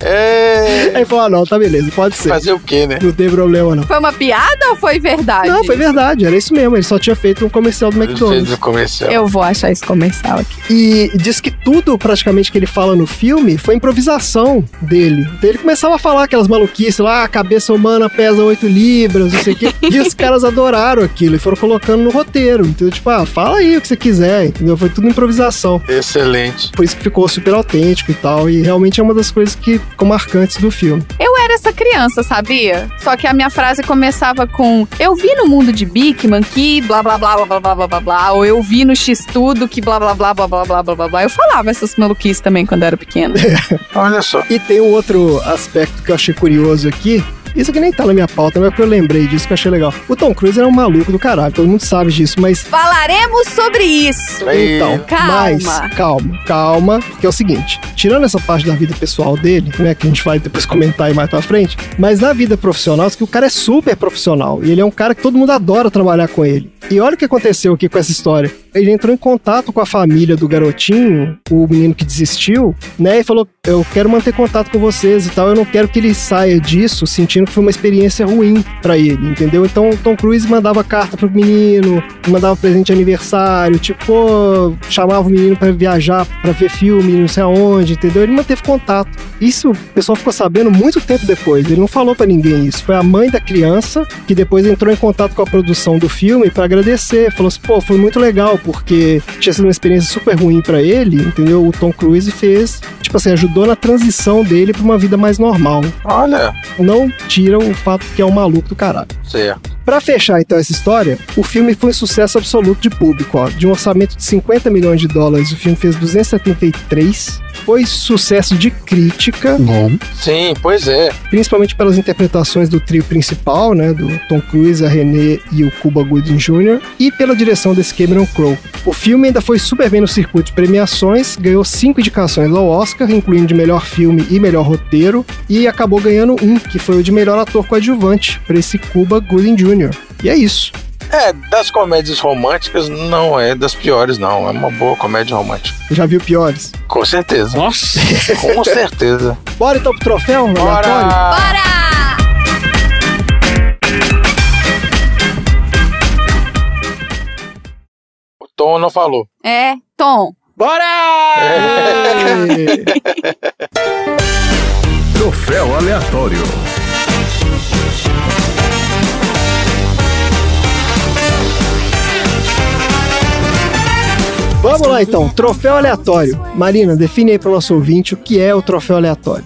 É. aí falou: ah, não, tá beleza, pode ser. Fazer o quê, né? Não tem problema, não. Foi uma piada ou foi verdade? Não, foi verdade, era isso mesmo. Ele só tinha feito um comercial do fez McDonald's. o comercial. Eu vou achar esse comercial aqui. E diz que tudo praticamente que ele fala no filme foi improvisação dele. Então ele começava a falar aquelas maluquices lá, a cabeça humana pesa 8 libras, não sei o quê. E os caras adoraram aquilo e foram colocando no roteiro. Então, tipo, ah, fala aí o que você quiser, entendeu? Foi tudo improvisação. Excelente. Por isso que ficou super autêntico e tal. E realmente é uma das coisas que ficam marcantes do filme. Eu era essa criança, sabia? Só que a minha frase começava com Eu vi no mundo de Bigman que blá blá blá blá blá blá blá blá blá ou eu vi no X tudo que blá blá blá blá blá blá blá blá blá. Eu falava essas maluquices também quando eu era pequena. Olha só. E tem um outro aspecto que eu achei curioso aqui. Isso aqui nem tá na minha pauta, mas é porque eu lembrei disso que eu achei legal. O Tom Cruise era um maluco do caralho, todo mundo sabe disso, mas Falaremos sobre isso. Então, Calma. mas calma, calma, porque é o seguinte, tirando essa parte da vida pessoal dele, né, que a gente vai depois comentar aí mais pra frente, mas na vida profissional, que o cara é super profissional, e ele é um cara que todo mundo adora trabalhar com ele. E olha o que aconteceu aqui com essa história. Ele entrou em contato com a família do garotinho, o menino que desistiu, né, e falou: "Eu quero manter contato com vocês e tal, eu não quero que ele saia disso sentindo que foi uma experiência ruim pra ele, entendeu? Então o Tom Cruise mandava carta pro menino, mandava presente de aniversário, tipo, pô, chamava o menino pra viajar, pra ver filme, não sei aonde, entendeu? Ele manteve contato. Isso o pessoal ficou sabendo muito tempo depois. Ele não falou pra ninguém isso. Foi a mãe da criança que depois entrou em contato com a produção do filme pra agradecer. Falou assim, pô, foi muito legal, porque tinha sido uma experiência super ruim pra ele, entendeu? O Tom Cruise fez, tipo assim, ajudou na transição dele pra uma vida mais normal. Olha. Não tira o fato que é um maluco do caralho. Certo. Pra fechar então essa história, o filme foi um sucesso absoluto de público, ó. De um orçamento de 50 milhões de dólares, o filme fez 273. Foi sucesso de crítica, Bom. Sim, pois é. principalmente pelas interpretações do trio principal, né, do Tom Cruise, a René e o Cuba Gooding Jr., e pela direção desse Cameron Crowe. O filme ainda foi super bem no circuito de premiações, ganhou cinco indicações ao Oscar, incluindo de melhor filme e melhor roteiro, e acabou ganhando um, que foi o de melhor ator coadjuvante, para esse Cuba Gooding Jr. E é isso. É, das comédias românticas não é das piores, não. É uma boa comédia romântica. Já viu piores? Com certeza. Nossa! Com certeza. Bora então pro troféu, Bora! Bora! O Tom não falou. É, Tom. Bora! É. Troféu aleatório. Vamos lá então, troféu aleatório. Marina, define aí para o nosso ouvinte o que é o troféu aleatório.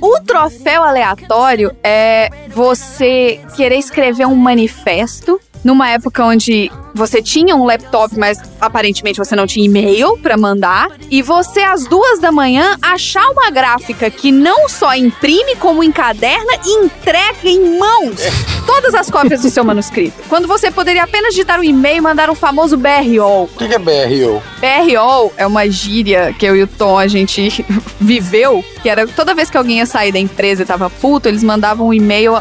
O troféu aleatório é você querer escrever um manifesto numa época onde você tinha um laptop, mas aparentemente você não tinha e-mail pra mandar, e você às duas da manhã achar uma gráfica que não só imprime como encaderna e entrega em mãos todas as cópias do seu manuscrito. Quando você poderia apenas digitar um e-mail e mandar um famoso BRO. O que, que é BRO? BRO é uma gíria que eu e o Tom a gente viveu, que era toda vez que alguém ia sair da empresa e tava puto, eles mandavam um e-mail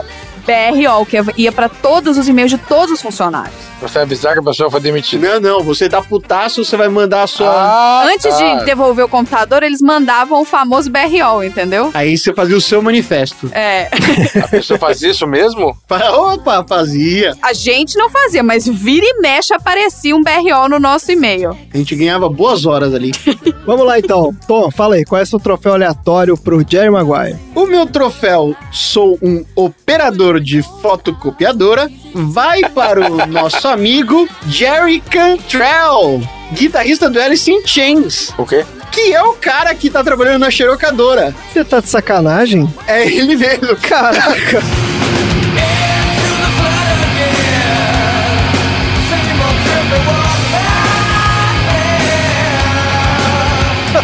BRO, que ia pra todos os e-mails de todos os funcionários. Você avisar que a pessoa foi demitida. Não, não, você tá putaço, você vai mandar a sua. Ah, Antes tá. de devolver o computador, eles mandavam o famoso BRO, entendeu? Aí você fazia o seu manifesto. É. A pessoa faz isso mesmo? Opa, fazia. A gente não fazia, mas vira e mexe aparecia um BRO no nosso e-mail. A gente ganhava boas horas ali. Vamos lá então. Tom, fala aí, qual é o seu troféu aleatório pro Jerry Maguire? O meu troféu, sou um operador de fotocopiadora, vai para o nosso amigo Jerry Cantrell, guitarrista do Alice in Chains, O quê? que é o cara que tá trabalhando na xerocadora. Você tá de sacanagem? É ele mesmo. Caraca!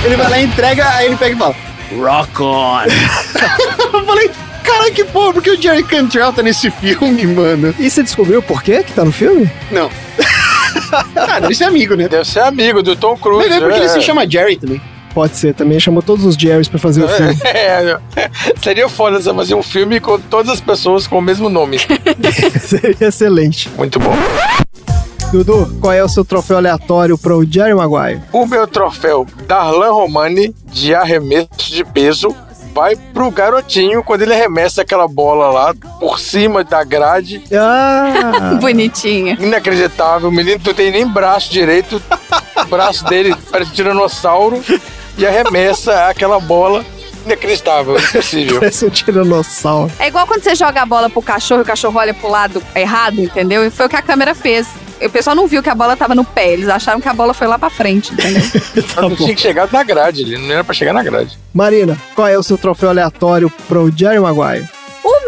Ele vai lá e entrega, aí ele pega e fala: Rock on! Eu falei, cara, que porra, por que o Jerry Cantrell tá nesse filme, mano? E você descobriu por quê que tá no filme? Não. ah, deve ser amigo, né? Deve ser amigo do Tom Cruise. Mas é porque é. ele se chama Jerry também. Pode ser, também chamou todos os Jerrys pra fazer o filme. É, seria foda você fazer um filme com todas as pessoas com o mesmo nome. Seria excelente. Muito bom. Dudu, qual é o seu troféu aleatório pro Jerry Maguire? O meu troféu Darlan Romani de arremesso de peso vai pro garotinho quando ele arremessa aquela bola lá por cima da grade. Ah! Bonitinho. Inacreditável. O menino não tem nem braço direito. O braço dele parece um tiranossauro e arremessa aquela bola. Inacreditável, impossível. Parece um tiranossauro. É igual quando você joga a bola pro cachorro e o cachorro olha pro lado errado, entendeu? E foi o que a câmera fez. O pessoal não viu que a bola tava no pé, eles acharam que a bola foi lá pra frente, entendeu? Tá não tinha que chegar na grade, ele não era pra chegar na grade. Marina, qual é o seu troféu aleatório pro Jerry Maguire?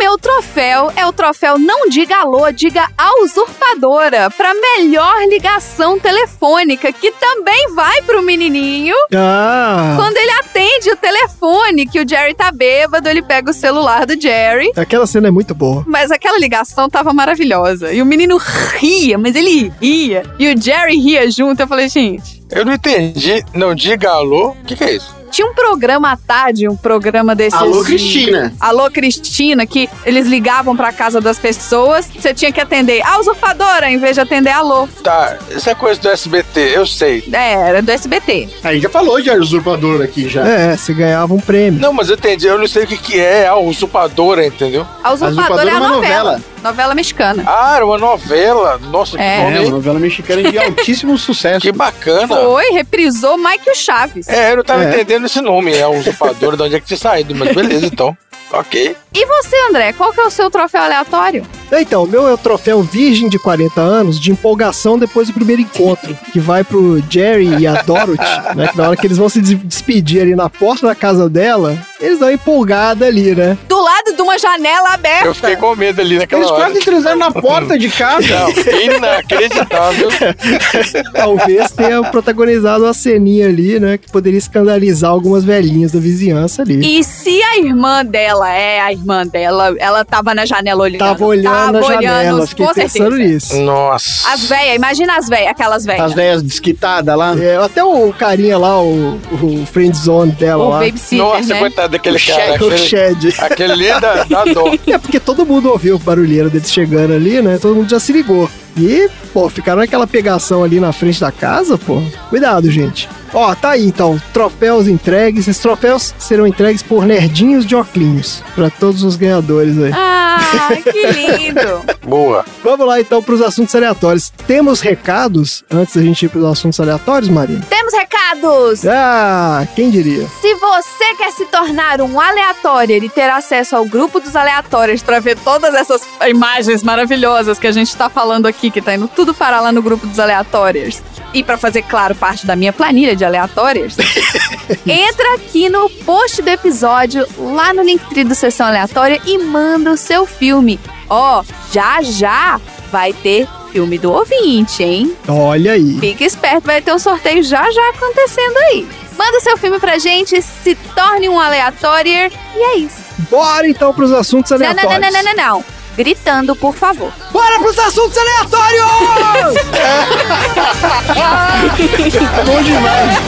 Meu troféu é o troféu Não Diga Alô, Diga a Usurpadora, pra melhor ligação telefônica, que também vai pro menininho. Ah! Quando ele atende o telefone, que o Jerry tá bêbado, ele pega o celular do Jerry. Aquela cena é muito boa. Mas aquela ligação tava maravilhosa. E o menino ria, mas ele ria. E o Jerry ria junto. Eu falei, gente, Eu não entendi. Não diga alô. O que, que é isso? Tinha um programa à tarde, um programa desses. Alô, de- Cristina. Alô, Cristina, que eles ligavam pra casa das pessoas. Você tinha que atender a usurpadora em vez de atender alô. Tá, essa coisa do SBT, eu sei. É, era do SBT. A gente já falou de usurpador aqui já. É, você ganhava um prêmio. Não, mas eu entendi. Eu não sei o que, que é a usurpadora, entendeu? A usurpadora, Usurpadora é a é uma novela. novela. Novela mexicana. Ah, era uma novela. Nossa, que É. É, uma nome. novela mexicana de altíssimo sucesso. Que bacana. Foi, reprisou Michael Chaves. É, eu não tava É. entendendo esse nome, é a usurpadora, de onde é que tinha saído, mas beleza, então. Ok. E você, André, qual que é o seu troféu aleatório? Então, o meu é o troféu virgem de 40 anos de empolgação depois do primeiro encontro, que vai pro Jerry e a Dorothy, né? Que na hora que eles vão se des- despedir ali na porta da casa dela, eles dão uma empolgada ali, né? Do lado de uma janela aberta. Eu fiquei com medo ali naquela Eles hora. quase transaram na porta de casa. Não, inacreditável. Talvez tenha protagonizado uma ceninha ali, né? Que poderia escandalizar algumas velhinhas da vizinhança ali. E se a irmã dela é a irmã dela, ela tava na janela olhando. Tava olhando tava na olhando, janela, fiquei com pensando certeza. nisso. Nossa. As velhas, imagina as velhas, aquelas As velhas. velhas desquitadas lá. É, até o carinha lá, o, o friend zone dela O lá. babysitter, Nossa, né? coitado daquele O cara. O Aquele, Shed. aquele ali dá, dá dó. É porque todo mundo ouviu o barulheiro deles chegando ali, né? Todo mundo já se ligou. E, pô, ficaram naquela pegação ali na frente da casa, pô. Cuidado, gente. Ó, tá aí então, troféus entregues. Esses troféus serão entregues por nerdinhos de óculos. Pra todos os ganhadores aí. Ah, Ah, que lindo. Boa. Vamos lá então para os assuntos aleatórios. Temos recados antes da gente ir para os assuntos aleatórios, Marina? Temos recados. Ah, quem diria? Se você quer se tornar um aleatório e ter acesso ao grupo dos aleatórios para ver todas essas imagens maravilhosas que a gente tá falando aqui, que tá indo tudo parar lá no grupo dos aleatórios, e para fazer, claro, parte da minha planilha de aleatórios, entra aqui no post do episódio, lá no Linktree do Sessão Aleatória e manda o seu filme. Ó, já já vai ter filme do ouvinte, hein? Olha aí. Fique esperto, vai ter um sorteio já já acontecendo aí. Manda seu filme pra gente, se torne um aleatório e é isso. Bora então para os assuntos Não, não, aleatórios. não, não, não, não, não. Gritando, por favor. Bora para os assuntos aleatórios! Bom demais.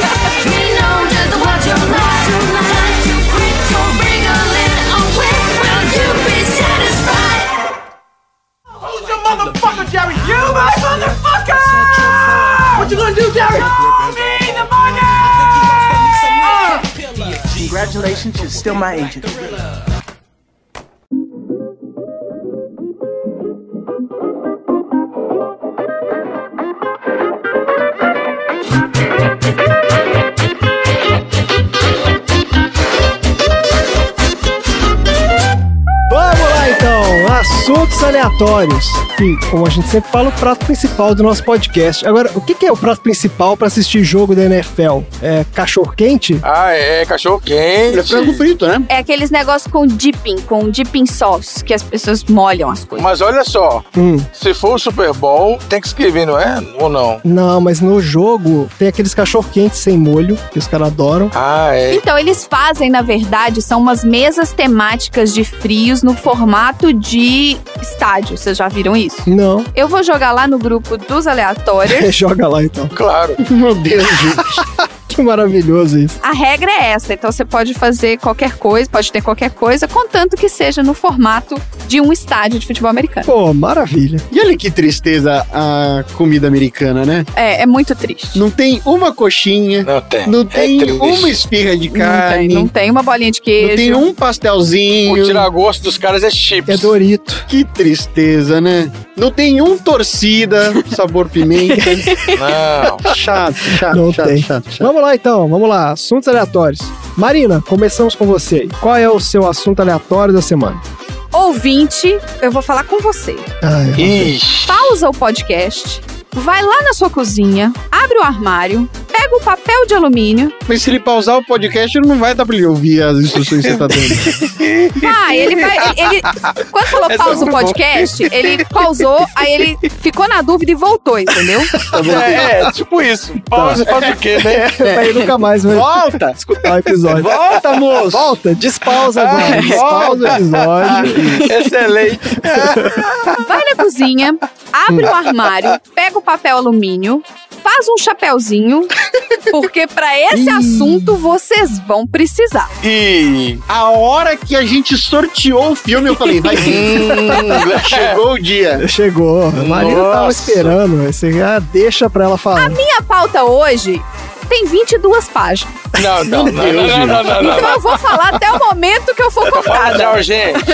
Motherfucker, Jerry? You, my motherfucker! What you gonna do, Jerry? Show me the money! Congratulations, you're still my agent. Então, assuntos aleatórios. Que, como a gente sempre fala, o prato principal do nosso podcast. Agora, o que que é o prato principal para assistir jogo da NFL? É cachorro quente? Ah, é, cachorro quente. É frango frito, né? É aqueles negócios com dipping, com dipping sauce, que as pessoas molham as coisas. Mas olha só, Hum. se for o Super Bowl, tem que escrever, não é? Ou não? Não, mas no jogo tem aqueles cachorro quentes sem molho, que os caras adoram. Ah, é. Então, eles fazem, na verdade, são umas mesas temáticas de frios no formato de estádio. Vocês já viram isso? Não. Eu vou jogar lá no grupo dos aleatórios. Joga lá então. Claro. Meu Deus, gente. Que maravilhoso isso. A regra é essa, então você pode fazer qualquer coisa, pode ter qualquer coisa, contanto que seja no formato de um estádio de futebol americano. Pô, maravilha. E olha que tristeza a comida americana, né? É, é muito triste. Não tem uma coxinha, Não tem. não tem é uma esfirra de Não carne, tem, não tem uma bolinha de não queijo. tem um O pastelzinho. tiragosto dos caras é chips. É Dorito. Que tristeza, né? Não tem um torcida, sabor pimenta. Não. chato, chato, Não chato, tem. chato, chato. Vamos lá então, vamos lá. Assuntos aleatórios. Marina, começamos com você. Qual é o seu assunto aleatório da semana? Ouvinte, eu vou falar com você. Ai, Ixi. Pausa o podcast, vai lá na sua cozinha, abre o armário, pega o papel de alumínio, Mas se ele pausar o podcast, ele não vai dar pra ele ouvir as instruções que você tá dando. vai, ele vai. Ele, ele- quando falou Essa pausa o podcast, ele pausou, aí ele ficou na dúvida e voltou, entendeu? É, é, tipo isso. Pausa faz o quê, né? aí nunca mais vai Volta! escutar o episódio. Volta, moço! Volta, despausa agora. Despausa o episódio. Excelente. Vai na cozinha, abre o armário, pega o papel alumínio, faz um chapéuzinho, porque pra esse assunto vocês vão precisar. E. A hora que a gente sorteou o filme, eu falei, vai vir. Chegou o dia. Chegou. A Marina tava Nossa. esperando. Você já deixa pra ela falar. Minha pauta hoje tem 22 páginas. Não, não, não, não, não, não, não, Então eu vou falar até o momento que eu for Fala cortada. tchau, gente.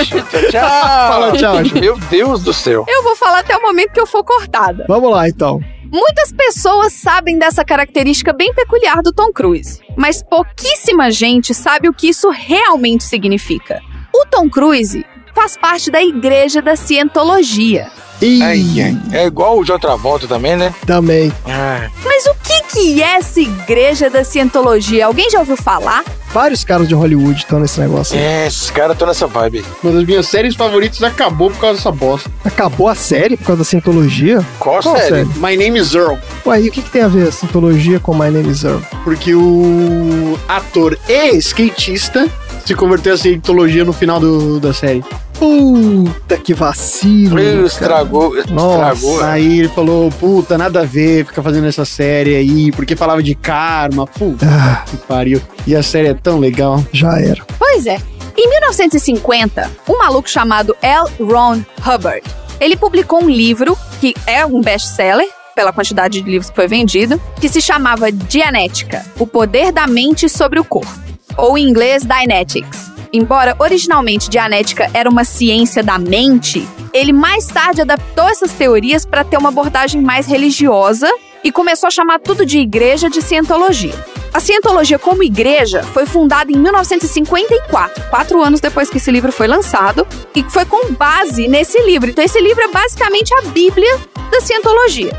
Tchau. Fala tchau, gente. Meu Deus do céu. Eu vou falar até o momento que eu for cortada. Vamos lá então. Muitas pessoas sabem dessa característica bem peculiar do Tom Cruise, mas pouquíssima gente sabe o que isso realmente significa. O Tom Cruise faz parte da Igreja da Cientologia. Ai, ai. É igual o John Travolta também, né? também. Ah, Mas o que, que é essa Igreja da Cientologia? Alguém já ouviu falar? Vários caras de Hollywood estão nesse negócio. aí. é, esses caras estão nessa vibe. aí. Uma das minhas séries favoritas acabou por causa dessa bosta. Acabou a série por causa da Scientologia? Qual, Qual série? série? My Name is Earl. Ué, e o que, que tem a ver a Scientologia com My Name is Earl? Porque o ator e skatista se converteu a cientologia no final do- da série. Puta que vacilo. Cara. Estragou, Nossa. estragou. Aí ele falou, puta, nada a ver ficar fazendo essa série aí, porque falava de karma, puta Ah, que pariu. E a série é tão legal. já era. Pois é. Em 1950, um maluco chamado L. Ron Hubbard, ele publicou um livro que é um best-seller pela quantidade de livros que foi vendido, que se chamava Dianética, o poder da mente sobre o corpo, ou em inglês Dynetics. Embora originalmente Dianética era uma ciência da mente, ele mais tarde adaptou essas teorias para ter uma abordagem mais religiosa e começou a chamar tudo de igreja de cientologia. A cientologia como igreja foi fundada em 1954, quatro anos depois que esse livro foi lançado, e foi com base nesse livro. Então, esse livro é basicamente a Bíblia da cientologia.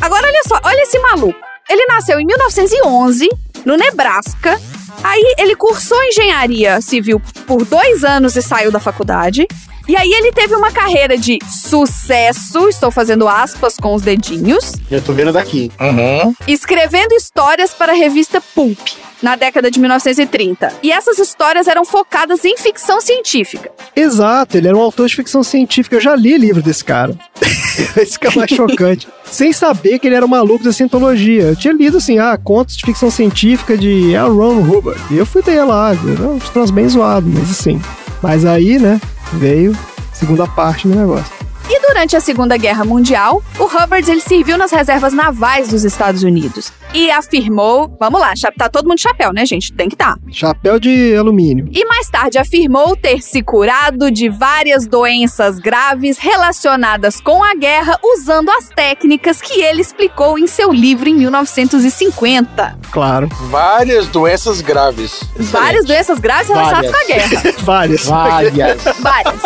Agora, olha só, olha esse maluco. Ele nasceu em 1911, no Nebraska. Aí, ele cursou engenharia civil por dois anos e saiu da faculdade. E aí, ele teve uma carreira de sucesso, estou fazendo aspas com os dedinhos, Eu tô vendo daqui. Uhum. escrevendo histórias para a revista Pulp, na década de 1930. E essas histórias eram focadas em ficção científica. Exato, ele era um autor de ficção científica. Eu já li livro desse cara. Esse que é mais chocante. Sem saber que ele era um maluco da cientologia. Eu tinha lido, assim, ah, contos de ficção científica de L. Ron Hubbard. E eu fui ler lá, era um troço bem zoado, mas assim. Mas aí, né, veio a segunda parte do negócio. E durante a Segunda Guerra Mundial, o Hubbard ele serviu nas reservas navais dos Estados Unidos e afirmou, vamos lá, tá todo mundo de chapéu, né, gente? Tem que estar. Chapéu de alumínio. E mais tarde afirmou ter se curado de várias doenças graves relacionadas com a guerra usando as técnicas que ele explicou em seu livro em 1950. Claro. Várias doenças graves. Várias doenças graves relacionadas Várias. com a guerra. Várias. Várias. Várias.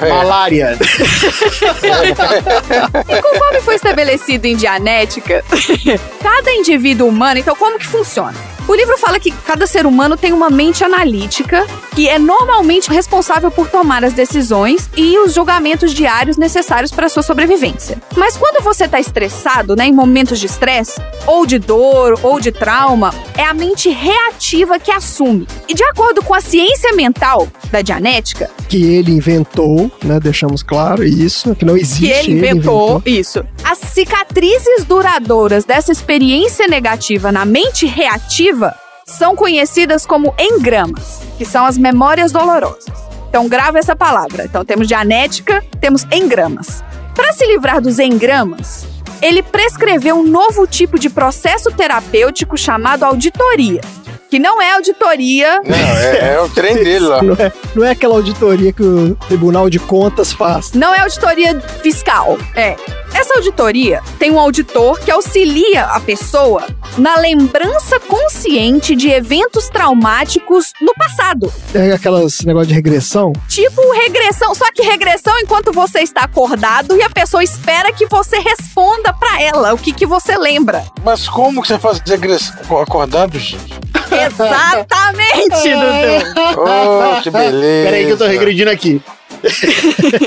É. Malária. E conforme foi estabelecido em Dianética, cada indivíduo humano, então como que funciona? O livro fala que cada ser humano tem uma mente analítica que é normalmente responsável por tomar as decisões e os julgamentos diários necessários para a sua sobrevivência. Mas quando você está estressado, né, em momentos de estresse, ou de dor, ou de trauma, é a mente reativa que assume. E de acordo com a ciência mental da Dianética, Que ele inventou, né? Deixamos claro isso, que não existe. que ele inventou, isso. As cicatrizes duradouras dessa experiência negativa na mente reativa são conhecidas como engramas, que são as memórias dolorosas. Então grava essa palavra. Então temos dianética, temos engramas. Para se livrar dos engramas, ele prescreveu um novo tipo de processo terapêutico chamado auditoria, que não é auditoria Não, é, é o trem dele lá. Não é, não é aquela auditoria que o Tribunal de Contas faz. Não é auditoria fiscal. É. Essa auditoria tem um auditor que auxilia a pessoa na lembrança consciente de eventos traumáticos no passado. É aquelas negócio de regressão. Tipo regressão, só que regressão enquanto você está acordado e a pessoa espera que você responda pra ela o que, que você lembra. Mas como que você faz regressão acordado, gente? Exatamente, Dudu. Oh, que beleza. Peraí que eu tô regredindo aqui.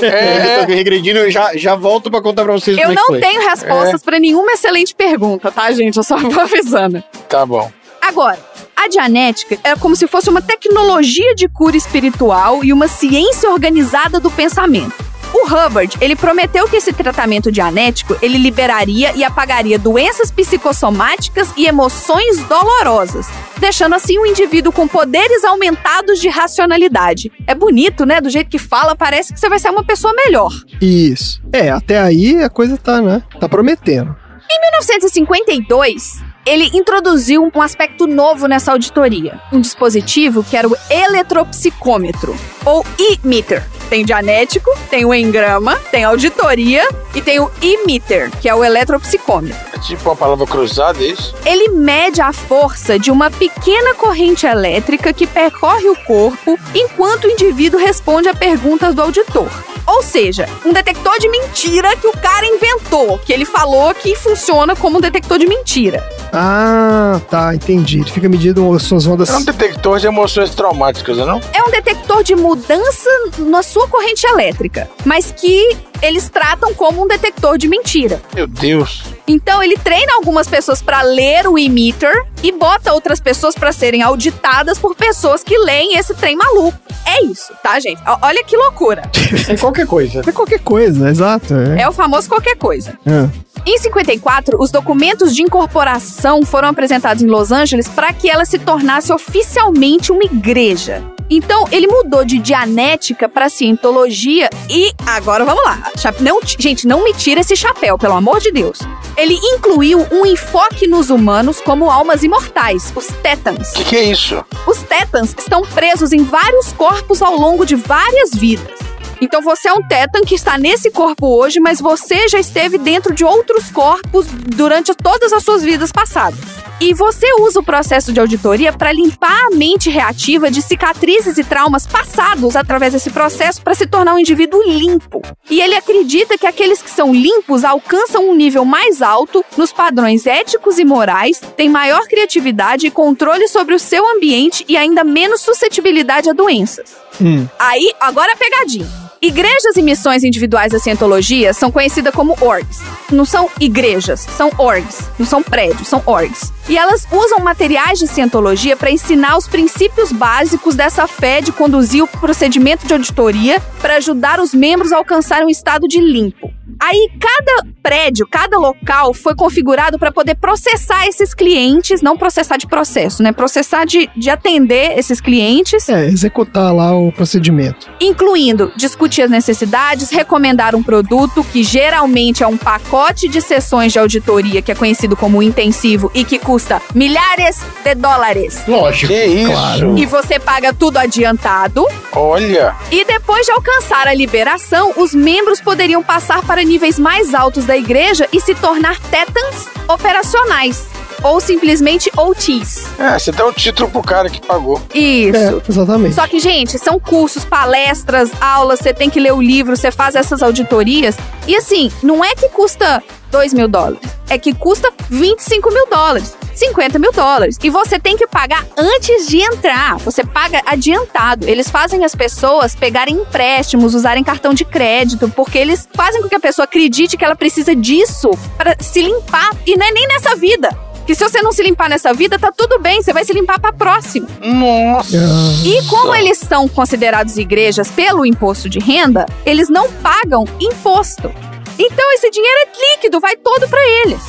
É, Eu tô regredindo já, já volto pra contar pra vocês Eu é não tenho respostas pra nenhuma excelente pergunta, tá, gente? Eu só vou avisando. tá bom. Agora, a Dianética é como se fosse uma tecnologia de cura espiritual e uma ciência organizada do pensamento. O Hubbard, ele prometeu que esse tratamento dianético, ele liberaria e apagaria doenças psicossomáticas e emoções dolorosas, deixando assim o indivíduo com poderes aumentados de racionalidade. É bonito, né? Do jeito que fala, parece que você vai ser uma pessoa melhor. Isso. É, até aí a coisa tá, né? Tá prometendo. Em 1952, ele introduziu um aspecto novo nessa auditoria, um dispositivo que era o eletropsicômetro, ou e-meter. Tem dianético, tem o engrama, tem auditoria e tem o e-meter, que é o eletropsicômetro. É tipo uma palavra cruzada, é isso? Ele mede a força de uma pequena corrente elétrica que percorre o corpo enquanto o indivíduo responde a perguntas do auditor. Ou seja, um detector de mentira que o cara inventou, que ele falou que funciona como um detector de mentira. Ah, tá, entendi. Ele fica medindo as suas ondas. É um detector de emoções traumáticas, não? É um detector de mudança na sua corrente elétrica, mas que eles tratam como um detector de mentira. Meu Deus. Então ele treina algumas pessoas para ler o emitter e bota outras pessoas para serem auditadas por pessoas que leem esse trem maluco. É isso, tá, gente? O- Olha que loucura. É qualquer coisa. É qualquer coisa, exato. É. É o famoso qualquer coisa. Ah. Em 54, os documentos de incorporação foram apresentados em Los Angeles para que ela se tornasse oficialmente uma igreja. Então, ele mudou de dianética para cientologia e agora vamos lá. Não, gente, não me tira esse chapéu, pelo amor de Deus. Ele incluiu um enfoque nos humanos como almas imortais, os Tetans. O que, que é isso? Os Tetans estão presos em vários corpos ao longo de várias vidas. Então você é um Tetan que está nesse corpo hoje, mas você já esteve dentro de outros corpos durante todas as suas vidas passadas. E você usa o processo de auditoria para limpar a mente reativa de cicatrizes e traumas passados através desse processo para se tornar um indivíduo limpo. E ele acredita que aqueles que são limpos alcançam um nível mais alto nos padrões éticos e morais, têm maior criatividade e controle sobre o seu ambiente e ainda menos suscetibilidade a doenças. Hum. Aí, agora a pegadinha. Igrejas e missões individuais da cientologia são conhecidas como orgs. Não são igrejas, são orgs. Não são prédios, são orgs. E elas usam materiais de cientologia para ensinar os princípios básicos dessa fé de conduzir o procedimento de auditoria para ajudar os membros a alcançarem um estado de limpo. Aí, cada prédio, cada local foi configurado para poder processar esses clientes, não processar de processo, né? Processar de, de atender esses clientes É, executar lá o procedimento. incluindo discutir as necessidades, recomendar um produto que geralmente é um pacote de sessões de auditoria que é conhecido como intensivo e que custa milhares de dólares. Lógico. Que isso? Claro. E você paga tudo adiantado. Olha, E depois de alcançar a liberação, os membros poderiam passar para níveis mais altos da igreja e se tornar tetans operacionais. Ou simplesmente OTs. é, você dá um título pro cara que pagou. Isso. É, exatamente. Só que, gente, são cursos, palestras, aulas, você tem que ler o livro, você faz essas auditorias. E assim, não é que custa 2 mil dólares, é que custa 25 mil dólares. 50 mil dólares. E você tem que pagar antes de entrar. Você paga adiantado. Eles fazem as pessoas pegarem empréstimos, usarem cartão de crédito, porque eles fazem com que a pessoa acredite que ela precisa disso para se limpar. E não é nem nessa vida. Que se você não se limpar nessa vida, tá tudo bem, você vai se limpar pra próxima. Nossa. E como eles são considerados igrejas pelo imposto de renda, eles não pagam imposto. Então esse dinheiro é líquido, vai todo para eles.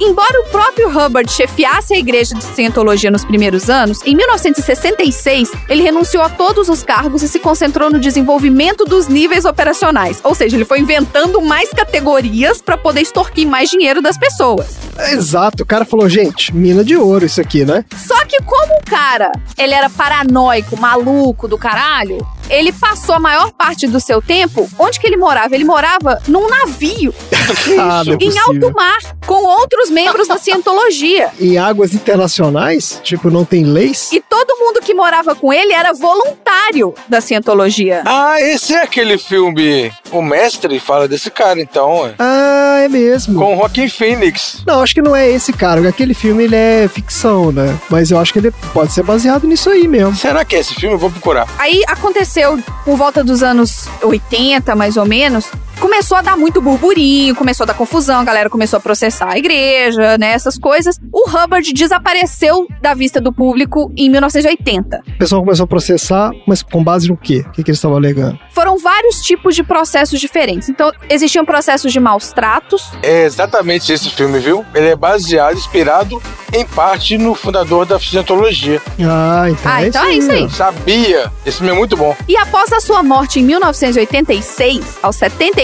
Embora o próprio Hubbard chefiasse a igreja de Scientologia nos primeiros anos, em 1966 ele renunciou a todos os cargos e se concentrou no desenvolvimento dos níveis operacionais. Ou seja, ele foi inventando mais categorias para poder extorquir mais dinheiro das pessoas. exato. O cara falou, gente, mina de ouro isso aqui, né? Só que como o cara, ele era paranoico, maluco do caralho, ele passou a maior parte do seu tempo, onde que ele morava? Ele morava num navio, Ah, é em possível. alto mar, com outros membros da cientologia. Em águas internacionais, tipo, não tem leis? E todo mundo que morava com ele era voluntário da cientologia. Ah, esse é aquele filme. O mestre fala desse cara, então. é. Ah, é mesmo. Com o Joaquim Phoenix. Não, acho que não é esse cara. Aquele filme, ele é ficção, né? Mas eu acho que ele pode ser baseado nisso aí mesmo. Será que é esse filme? Eu vou procurar. Aí aconteceu por volta dos anos 80, mais ou menos. Começou a dar muito burburinho, começou a dar confusão, a galera começou a processar a igreja, né? Essas coisas. O Hubbard desapareceu da vista do público em 1980. O pessoal começou a processar, mas com base no quê? O que, que eles estavam alegando? Foram vários tipos de processos diferentes. Então, existiam processos de maus tratos. É exatamente esse filme, viu? Ele é baseado, inspirado em parte no fundador da Cientologia. Ah, então Ah, é então é isso aí. Sabia? Esse filme é muito bom. E após a sua morte em 1986, aos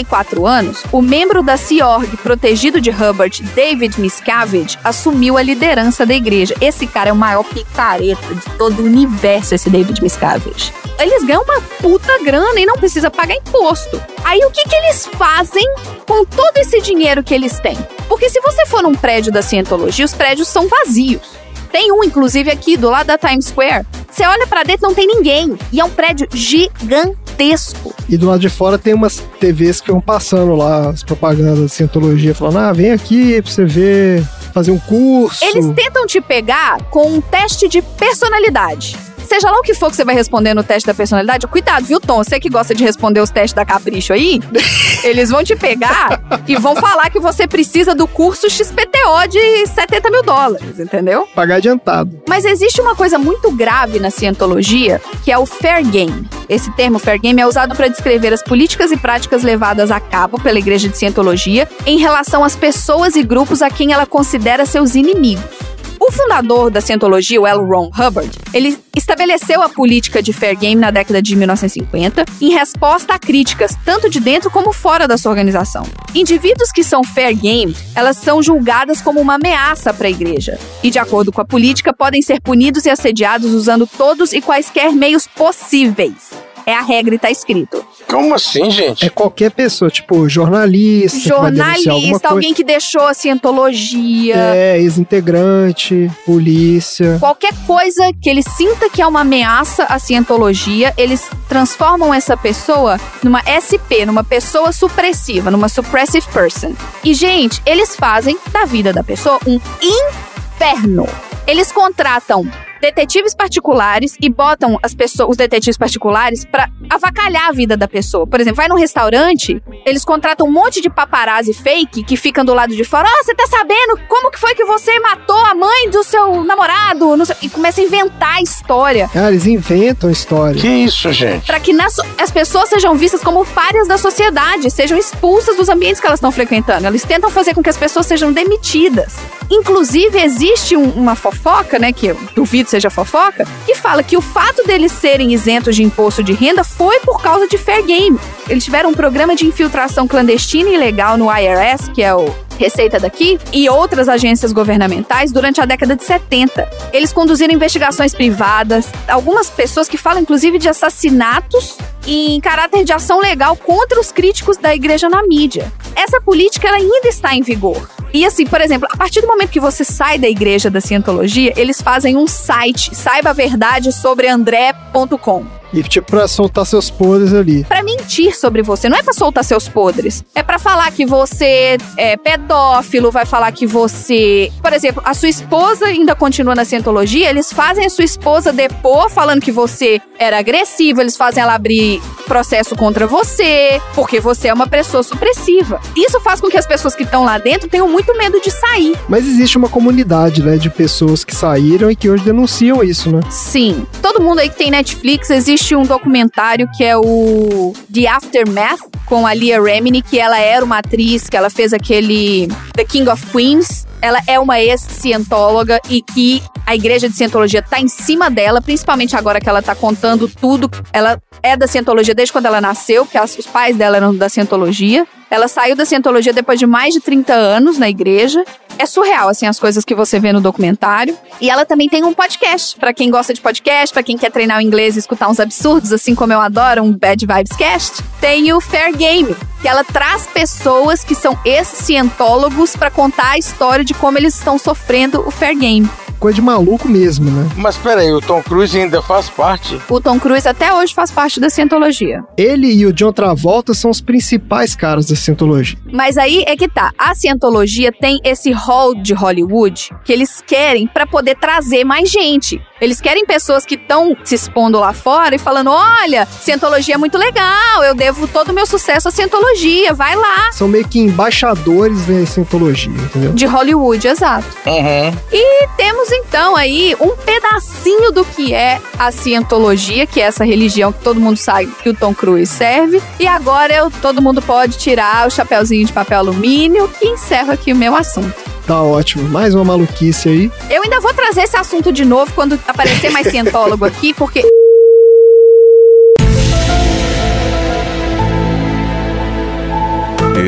74 anos, o membro da Sea Org protegido de Hubbard, David Miscavige, assumiu a liderança da igreja. Esse cara é o maior picareta de todo o universo, esse David Miscavige. Eles ganham uma puta grana e não precisa pagar imposto. Aí o que, que eles fazem com todo esse dinheiro que eles têm? Porque se você for num prédio da Cientologia, os prédios são vazios. Tem um, inclusive, aqui do lado da Times Square. Você olha pra dentro, não tem ninguém. E é um prédio gigantesco. E do lado de fora tem umas TVs que vão passando lá, as propagandas de cientologia, falando: ah, vem aqui pra você ver, fazer um curso. Eles tentam te pegar com um teste de personalidade. Seja lá o que for que você vai responder no teste da personalidade, cuidado, viu, Tom? Você que gosta de responder os testes da Capricho aí, eles vão te pegar e vão falar que você precisa do curso XPTO de 70 mil dólares, entendeu? Pagar adiantado. Mas existe uma coisa muito grave na cientologia, que é o fair game. Esse termo fair game é usado para descrever as políticas e práticas levadas a cabo pela igreja de cientologia em relação às pessoas e grupos a quem ela considera seus inimigos. O fundador da Scientology, o L. Ron Hubbard, ele estabeleceu a política de fair game na década de 1950 em resposta a críticas tanto de dentro como fora da sua organização. Indivíduos que são fair game, elas são julgadas como uma ameaça para a igreja e, de acordo com a política, podem ser punidos e assediados usando todos e quaisquer meios possíveis. É a regra e tá escrito. Como assim, gente? É qualquer pessoa, tipo jornalista, que Jornalista, coisa. alguém que deixou a cientologia. É, ex-integrante, polícia. Qualquer coisa que ele sinta que é uma ameaça à cientologia, eles transformam essa pessoa numa SP, numa pessoa supressiva, numa suppressive person. E, gente, eles fazem da vida da pessoa um inferno. Eles contratam detetives particulares e botam as pessoas, os detetives particulares pra avacalhar a vida da pessoa. Por exemplo, vai num restaurante, eles contratam um monte de paparazzi fake que ficam do lado de fora. Ó, você tá sabendo como que foi que você matou a mãe do seu namorado? E começa a inventar a história. Ah, eles inventam história. Que isso, gente? Pra que nas- as pessoas sejam vistas como párias da sociedade, sejam expulsas dos ambientes que elas estão frequentando. Eles tentam fazer com que as pessoas sejam demitidas. Inclusive, existe um- uma fofoca, né, que eu duvido seja fofoca, que fala que o fato deles serem isentos de imposto de renda foi por causa de fair game. Eles tiveram um programa de infiltração clandestina e ilegal no IRS, que é o Receita daqui, e outras agências governamentais durante a década de 70. Eles conduziram investigações privadas, algumas pessoas que falam inclusive de assassinatos em caráter de ação legal contra os críticos da igreja na mídia. Essa política ela ainda está em vigor. E assim, por exemplo, a partir do momento que você sai da igreja da Cientologia, eles fazem um site, saiba a verdade sobre andré.com. E tipo, pra soltar seus podres ali. Pra mentir sobre você, não é pra soltar seus podres. É pra falar que você é pedófilo, vai falar que você, por exemplo, a sua esposa ainda continua na cientologia, eles fazem a sua esposa depor falando que você era agressivo, eles fazem ela abrir processo contra você, porque você é uma pessoa supressiva. Isso faz com que as pessoas que estão lá dentro tenham muito medo de sair. Mas existe uma comunidade, né, de pessoas que saíram e que hoje denunciam isso, né? Sim. Todo mundo aí que tem Netflix, existe um documentário que é o The Aftermath, com a Leah Remini, que ela era uma atriz, que ela fez aquele The King of Queens. Ela é uma ex-cientóloga e que a igreja de cientologia tá em cima dela, principalmente agora que ela tá contando tudo. Ela é da cientologia desde quando ela nasceu, porque os pais dela eram da cientologia. Ela saiu da cientologia depois de mais de 30 anos na igreja. É surreal, assim, as coisas que você vê no documentário. E ela também tem um podcast, pra quem gosta de podcast, pra quem quer treinar o inglês e escutar uns absurdos, assim como eu adoro, um Bad Vibes Cast. Tem o Fair Game, que ela traz pessoas que são ex-cientólogos pra contar a história de como eles estão sofrendo o Fair Game. Coisa de maluco mesmo, né? Mas peraí, o Tom Cruise ainda faz parte? O Tom Cruise até hoje faz parte da cientologia. Ele e o John Travolta são os principais caras da Scientology. Mas aí é que tá. A cientologia tem esse hall de Hollywood que eles querem pra poder trazer mais gente. Eles querem pessoas que estão se expondo lá fora e falando: olha, cientologia é muito legal, eu devo todo o meu sucesso à cientologia, vai lá. São meio que embaixadores da Scientologia, entendeu? De Hollywood, exato. Uhum. E temos então aí um pedacinho do que é a cientologia, que é essa religião que todo mundo sabe que o Tom Cruise serve. E agora eu, todo mundo pode tirar o chapéuzinho de papel alumínio, que encerra aqui o meu assunto. Tá ótimo. Mais uma maluquice aí. Eu ainda vou trazer esse assunto de novo quando aparecer mais cientólogo aqui, porque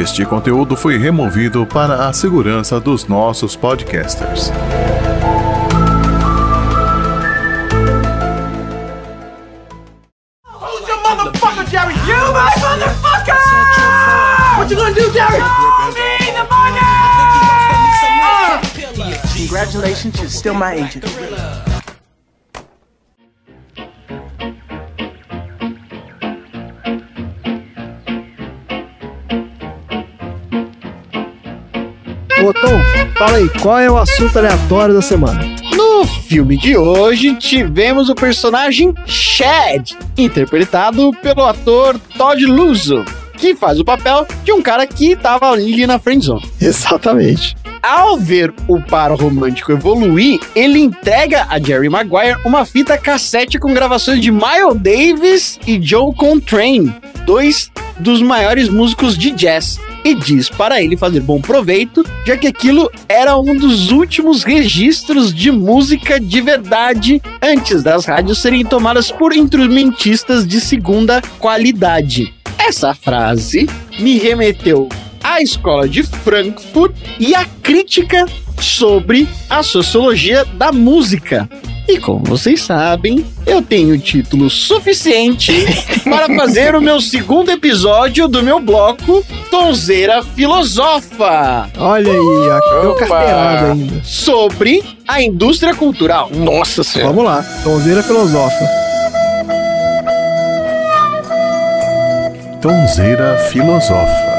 Este conteúdo foi removido para a segurança dos nossos podcasters. Motherfucker, Jerry? You, my motherfucker! What you gonna do, Jerry? Show me the money! Uh, Congratulations, you're still my agent. Ô, Tom, fala aí, qual é o assunto aleatório da semana? No filme de hoje, tivemos o personagem Chad, interpretado pelo ator Todd Luso, que faz o papel de um cara que tava ali na friendzone. Exatamente. Ao ver o par romântico evoluir, ele entrega a Jerry Maguire uma fita cassete com gravações de Miles Davis e Joe Contrain, dois dos maiores músicos de jazz. E diz para ele fazer bom proveito, já que aquilo era um dos últimos registros de música de verdade antes das rádios serem tomadas por instrumentistas de segunda qualidade. Essa frase me remeteu à escola de Frankfurt e à crítica sobre a sociologia da música. E como vocês sabem, eu tenho título suficiente para fazer o meu segundo episódio do meu bloco Tonzeira Filosofa Olha aí, ó, deu carteirada ainda. sobre a indústria cultural. Nossa senhora. Vamos lá, Tonzeira Filosofa. Tonzeira Filosofa.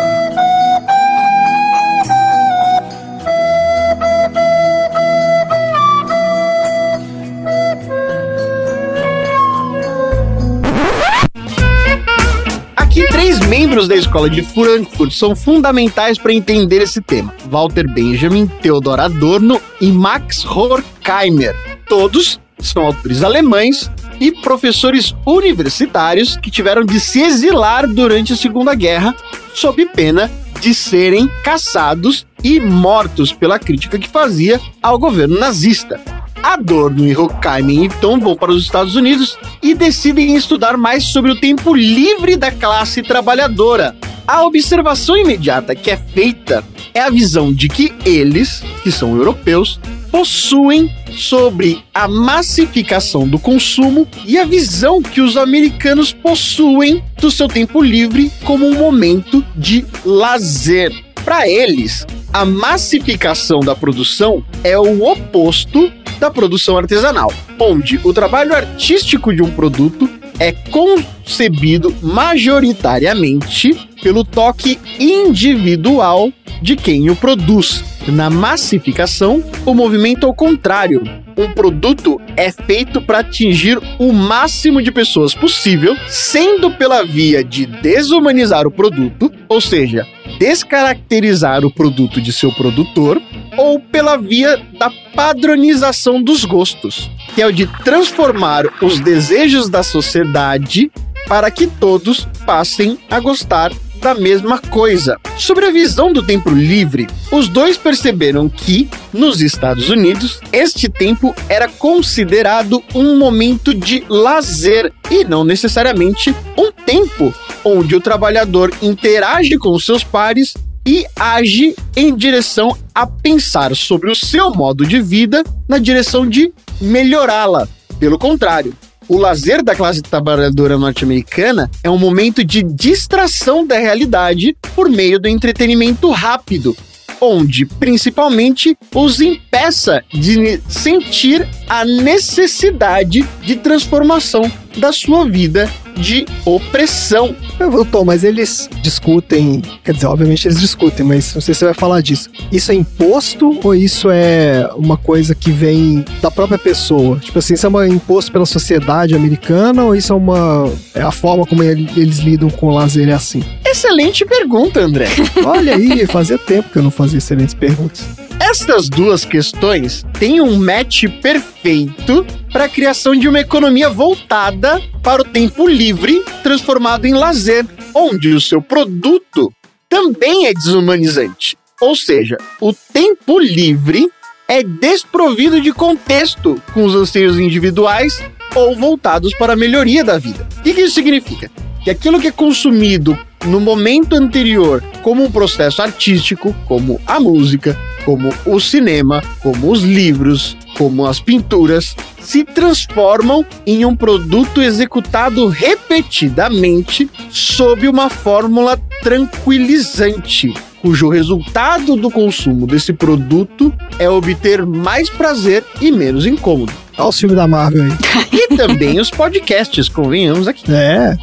Membros da escola de Frankfurt são fundamentais para entender esse tema: Walter Benjamin, Theodor Adorno e Max Horkheimer. Todos são autores alemães e professores universitários que tiveram de se exilar durante a Segunda Guerra, sob pena de serem caçados e mortos pela crítica que fazia ao governo nazista. Adorno e Horkheimer então vão para os Estados Unidos e decidem estudar mais sobre o tempo livre da classe trabalhadora. A observação imediata que é feita é a visão de que eles, que são europeus, possuem sobre a massificação do consumo e a visão que os americanos possuem do seu tempo livre como um momento de lazer. Para eles, a massificação da produção é o oposto da produção artesanal, onde o trabalho artístico de um produto é concebido majoritariamente pelo toque individual de quem o produz. Na massificação, o movimento é o contrário. Um produto é feito para atingir o máximo de pessoas possível, sendo pela via de desumanizar o produto, ou seja, descaracterizar o produto de seu produtor, ou pela via da padronização dos gostos, que é o de transformar os desejos da sociedade para que todos passem a gostar da mesma coisa. Sobre a visão do tempo livre, os dois perceberam que, nos Estados Unidos, este tempo era considerado um momento de lazer e não necessariamente um tempo onde o trabalhador interage com seus pares e age em direção a pensar sobre o seu modo de vida na direção de melhorá-la. Pelo contrário, o lazer da classe trabalhadora norte-americana é um momento de distração da realidade por meio do entretenimento rápido, onde principalmente os impeça de sentir a necessidade de transformação da sua vida de opressão. Eu, Tom, mas eles discutem, quer dizer, obviamente eles discutem, mas não sei se você vai falar disso. Isso é imposto ou isso é uma coisa que vem da própria pessoa? Tipo assim, isso é um imposto pela sociedade americana ou isso é uma. É a forma como ele- eles lidam com o lazer é assim? Excelente pergunta, André. Olha aí, fazia tempo que eu não fazia excelentes perguntas. Estas duas questões têm um match perfeito para a criação de uma economia voltada para o tempo livre, transformado em lazer, onde o seu produto também é desumanizante. Ou seja, o tempo livre é desprovido de contexto com os anseios individuais ou voltados para a melhoria da vida. O que isso significa? Que aquilo que é consumido no momento anterior como um processo artístico, como a música, como o cinema, como os livros, como as pinturas, se transformam em um produto executado repetidamente sob uma fórmula tranquilizante, cujo resultado do consumo desse produto é obter mais prazer e menos incômodo. Olha o filme da Marvel aí. E também os podcasts, convenhamos aqui. É,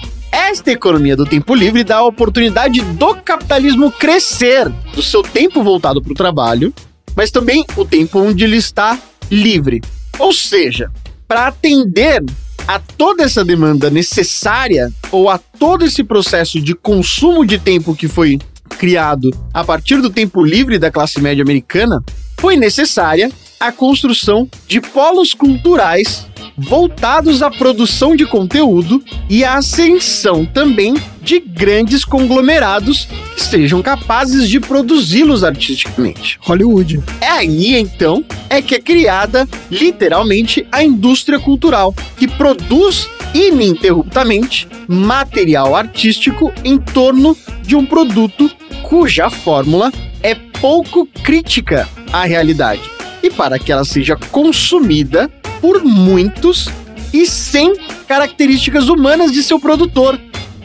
Esta economia do tempo livre dá a oportunidade do capitalismo crescer, do seu tempo voltado para o trabalho, mas também o tempo onde ele está livre. Ou seja, para atender a toda essa demanda necessária ou a todo esse processo de consumo de tempo que foi criado a partir do tempo livre da classe média americana, foi necessária a construção de polos culturais voltados à produção de conteúdo e à ascensão também de grandes conglomerados que sejam capazes de produzi-los artisticamente. Hollywood. É aí então é que é criada literalmente a indústria cultural, que produz ininterruptamente material artístico em torno de um produto cuja fórmula é pouco crítica à realidade. E para que ela seja consumida por muitos e sem características humanas de seu produtor,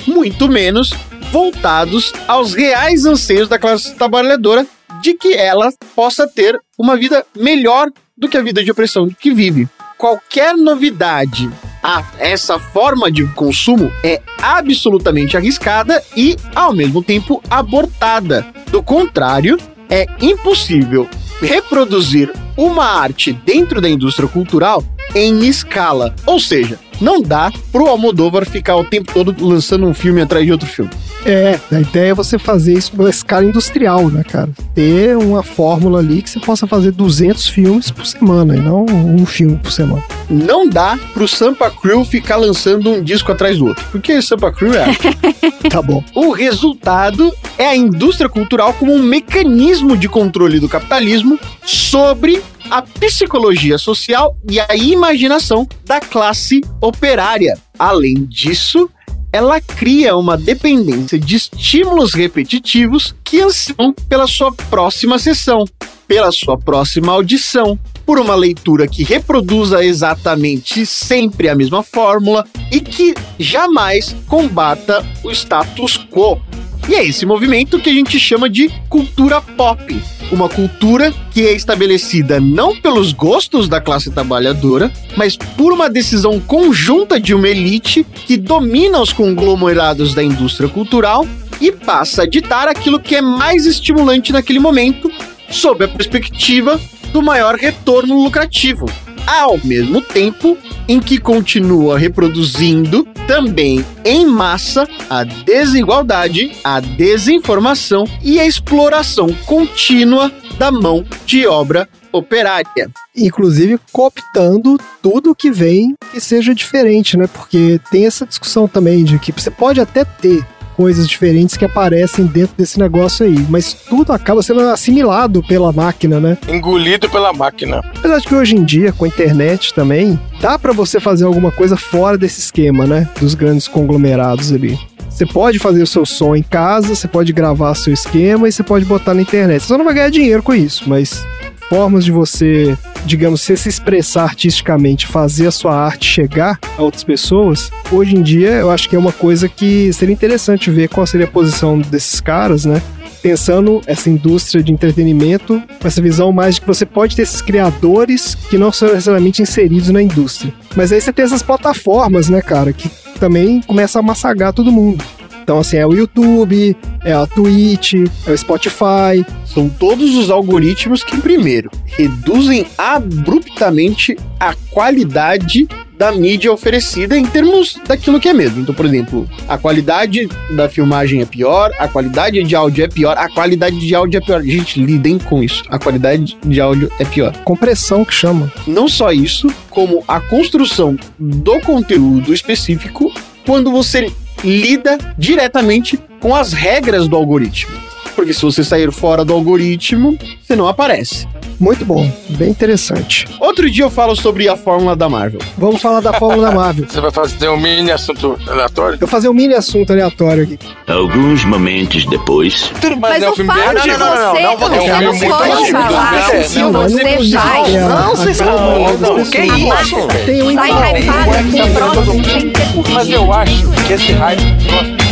muito menos voltados aos reais anseios da classe trabalhadora de que ela possa ter uma vida melhor do que a vida de opressão que vive. Qualquer novidade a essa forma de consumo é absolutamente arriscada e, ao mesmo tempo, abortada. Do contrário, é impossível reproduzir uma arte dentro da indústria cultural em escala. Ou seja, não dá pro Almodóvar ficar o tempo todo lançando um filme atrás de outro filme. É, a ideia é você fazer isso numa escala industrial, né, cara? Ter uma fórmula ali que você possa fazer 200 filmes por semana e não um filme por semana. Não dá pro Sampa Crew ficar lançando um disco atrás do outro, porque Sampa Crew é. Tá bom. O resultado é a indústria cultural como um mecanismo de controle do capitalismo sobre a psicologia social e a imaginação da classe operária. Além disso, ela cria uma dependência de estímulos repetitivos que ansiam pela sua próxima sessão, pela sua próxima audição, por uma leitura que reproduza exatamente sempre a mesma fórmula e que jamais combata o status quo. E é esse movimento que a gente chama de cultura pop. Uma cultura que é estabelecida não pelos gostos da classe trabalhadora, mas por uma decisão conjunta de uma elite que domina os conglomerados da indústria cultural e passa a ditar aquilo que é mais estimulante naquele momento, sob a perspectiva do maior retorno lucrativo. Ao mesmo tempo em que continua reproduzindo também em massa a desigualdade, a desinformação e a exploração contínua da mão de obra operária. Inclusive cooptando tudo que vem que seja diferente, né? Porque tem essa discussão também de que você pode até ter coisas diferentes que aparecem dentro desse negócio aí, mas tudo acaba sendo assimilado pela máquina, né? Engolido pela máquina. Apesar de que hoje em dia, com a internet também, dá pra você fazer alguma coisa fora desse esquema, né? Dos grandes conglomerados ali. Você pode fazer o seu som em casa, você pode gravar seu esquema e você pode botar na internet. Você só não vai ganhar dinheiro com isso, mas formas de você, digamos, se expressar artisticamente, fazer a sua arte chegar a outras pessoas, hoje em dia eu acho que é uma coisa que seria interessante ver qual seria a posição desses caras, né? Pensando essa indústria de entretenimento, com essa visão mais de que você pode ter esses criadores que não são necessariamente inseridos na indústria. Mas aí você tem essas plataformas, né, cara, que também começa a massagar todo mundo. Então, assim, é o YouTube, é a Twitch, é o Spotify. São todos os algoritmos que, primeiro, reduzem abruptamente a qualidade da mídia oferecida em termos daquilo que é mesmo. Então, por exemplo, a qualidade da filmagem é pior, a qualidade de áudio é pior, a qualidade de áudio é pior. Gente, lidem com isso. A qualidade de áudio é pior. Compressão que chama. Não só isso, como a construção do conteúdo específico quando você lida diretamente com as regras do algoritmo. Porque se você sair fora do algoritmo, você não aparece. Muito bom, bem interessante. Outro dia eu falo sobre a fórmula da Marvel. Vamos falar da fórmula da Marvel. Você vai fazer um mini assunto aleatório? Eu vou fazer um mini assunto aleatório aqui. Alguns momentos depois. Tudo Mas é o filme fato bem de você, não, não, você é um não filme muito pode antigo. falar É, se não, você vai. Não, vocês não, não, que isso? Tem um Sai hypado aqui, sem ter curtido. Mas eu acho que esse hype.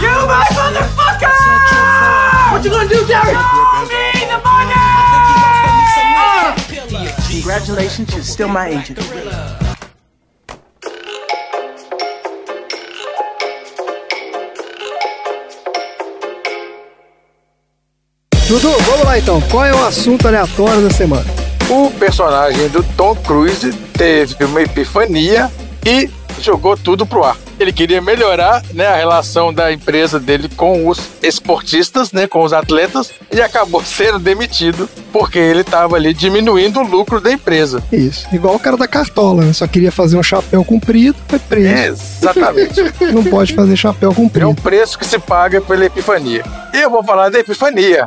You, my motherfucker! What you gonna do, Jerry? Show me the money! Uh, Congratulations, you're still my agent. Dudu, vamos lá então. Qual é o assunto aleatório da semana? O personagem do Tom Cruise teve uma epifania e jogou tudo pro ar. Ele queria melhorar né, a relação da empresa dele com os esportistas, né, com os atletas, e acabou sendo demitido porque ele estava ali diminuindo o lucro da empresa. Isso. Igual o cara da cartola, né? Só queria fazer um chapéu comprido, foi preso. Exatamente. Não pode fazer chapéu É comprido. o preço que se paga pela epifania. E eu vou falar da epifania.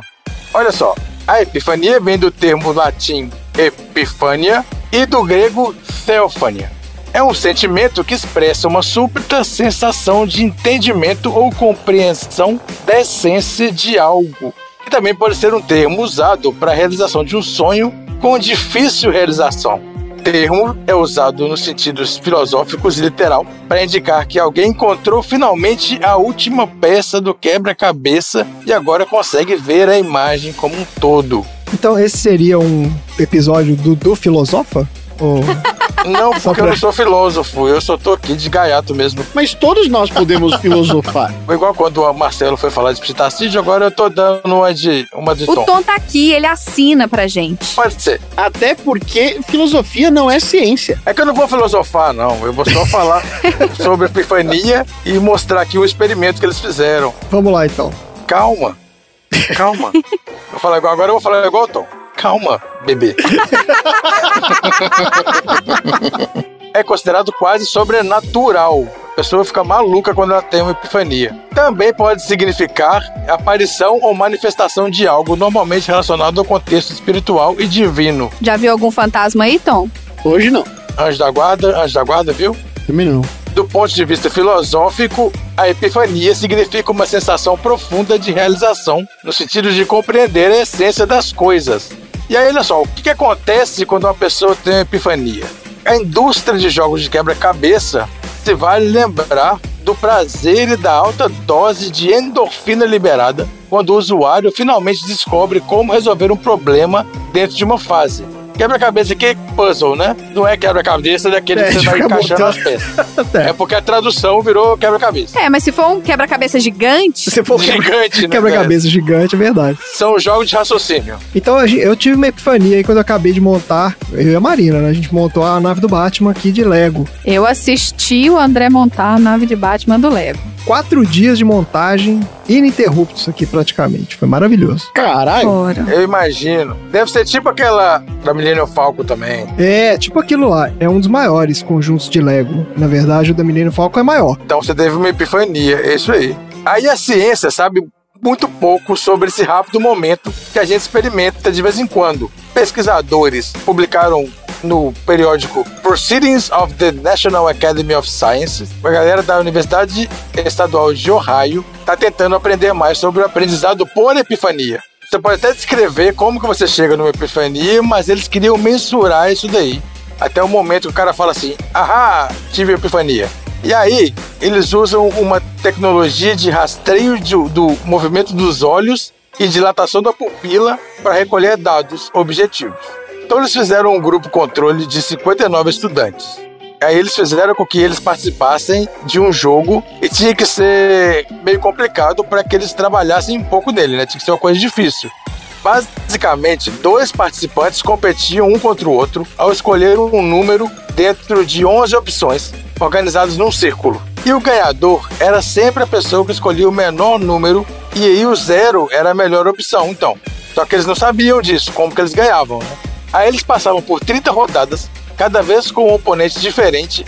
Olha só, a epifania vem do termo latim epifania e do grego theophania. É um sentimento que expressa uma súbita sensação de entendimento ou compreensão da essência de algo. Que também pode ser um termo usado para a realização de um sonho com difícil realização. Termo é usado nos sentidos filosóficos e literal para indicar que alguém encontrou finalmente a última peça do quebra-cabeça e agora consegue ver a imagem como um todo. Então esse seria um episódio do, do Filosofa? Ou... Não, porque eu pra- não sou filósofo, eu só tô aqui de gaiato mesmo. Mas todos nós podemos filosofar. Foi igual quando o Marcelo foi falar de psitacídio, agora eu tô dando uma de, uma de O tom. Tom tá aqui, ele assina pra gente. Pode ser. Até porque filosofia não é ciência. É que eu não vou filosofar, não. Eu vou só falar sobre a epifania e mostrar aqui o experimento que eles fizeram. Vamos lá então. Calma. Calma. Vou falar igual, agora eu vou falar igual o Tom. Calma, bebê. é considerado quase sobrenatural. A pessoa fica maluca quando ela tem uma epifania. Também pode significar aparição ou manifestação de algo normalmente relacionado ao contexto espiritual e divino. Já viu algum fantasma aí, Tom? Hoje não. Anjo da guarda, anjo da guarda, viu? Também não. Do ponto de vista filosófico, a epifania significa uma sensação profunda de realização, no sentido de compreender a essência das coisas. E aí, olha só, o que, que acontece quando uma pessoa tem uma epifania? A indústria de jogos de quebra-cabeça se vale lembrar do prazer e da alta dose de endorfina liberada quando o usuário finalmente descobre como resolver um problema dentro de uma fase. Quebra-cabeça aqui é puzzle, né? Não é quebra-cabeça daquele É, que de você vai encaixando as peças. É. É porque a tradução virou quebra-cabeça. É, mas se for um quebra-cabeça gigante, Se for um Gigante, né? quebra-cabeça gigante, é verdade. São jogos de raciocínio. Então eu tive uma epifania aí quando eu acabei de montar, eu e a Marina, né? A gente montou a nave do Batman aqui de Lego. eu assisti o André montar a nave de Batman do Lego. Quatro dias de montagem ininterruptos aqui praticamente. Foi maravilhoso. Caralho. Fora. Eu imagino. Deve ser tipo aquela da Millennium Falcon também. É, tipo aquilo lá. É um dos maiores conjuntos de Lego. Na verdade, o da Millennium Falcon é maior. Então você teve uma epifania, é isso aí. Aí a ciência sabe muito pouco sobre esse rápido momento que a gente experimenta de vez em quando. Pesquisadores publicaram no periódico Proceedings of the National Academy of Sciences, a galera da Universidade Estadual de Ohio está tentando aprender mais sobre o aprendizado por epifania. Você pode até descrever como que você chega numa epifania, mas eles queriam mensurar isso daí. Até o momento que o cara fala assim, ahá, tive epifania. E aí, eles usam uma tecnologia de rastreio de- do movimento dos olhos e dilatação da pupila para recolher dados objetivos. Então, eles fizeram um grupo controle de 59 estudantes. Aí eles fizeram com que eles participassem de um jogo e tinha que ser meio complicado para que eles trabalhassem um pouco nele, né? Tinha que ser uma coisa difícil. Basicamente, dois participantes competiam um contra o outro ao escolher um número dentro de 11 opções, organizados num círculo. E o ganhador era sempre a pessoa que escolhia o menor número, e aí o zero era a melhor opção, então. Só que eles não sabiam disso, como que eles ganhavam, né? Aí eles passavam por 30 rodadas, cada vez com um oponente diferente,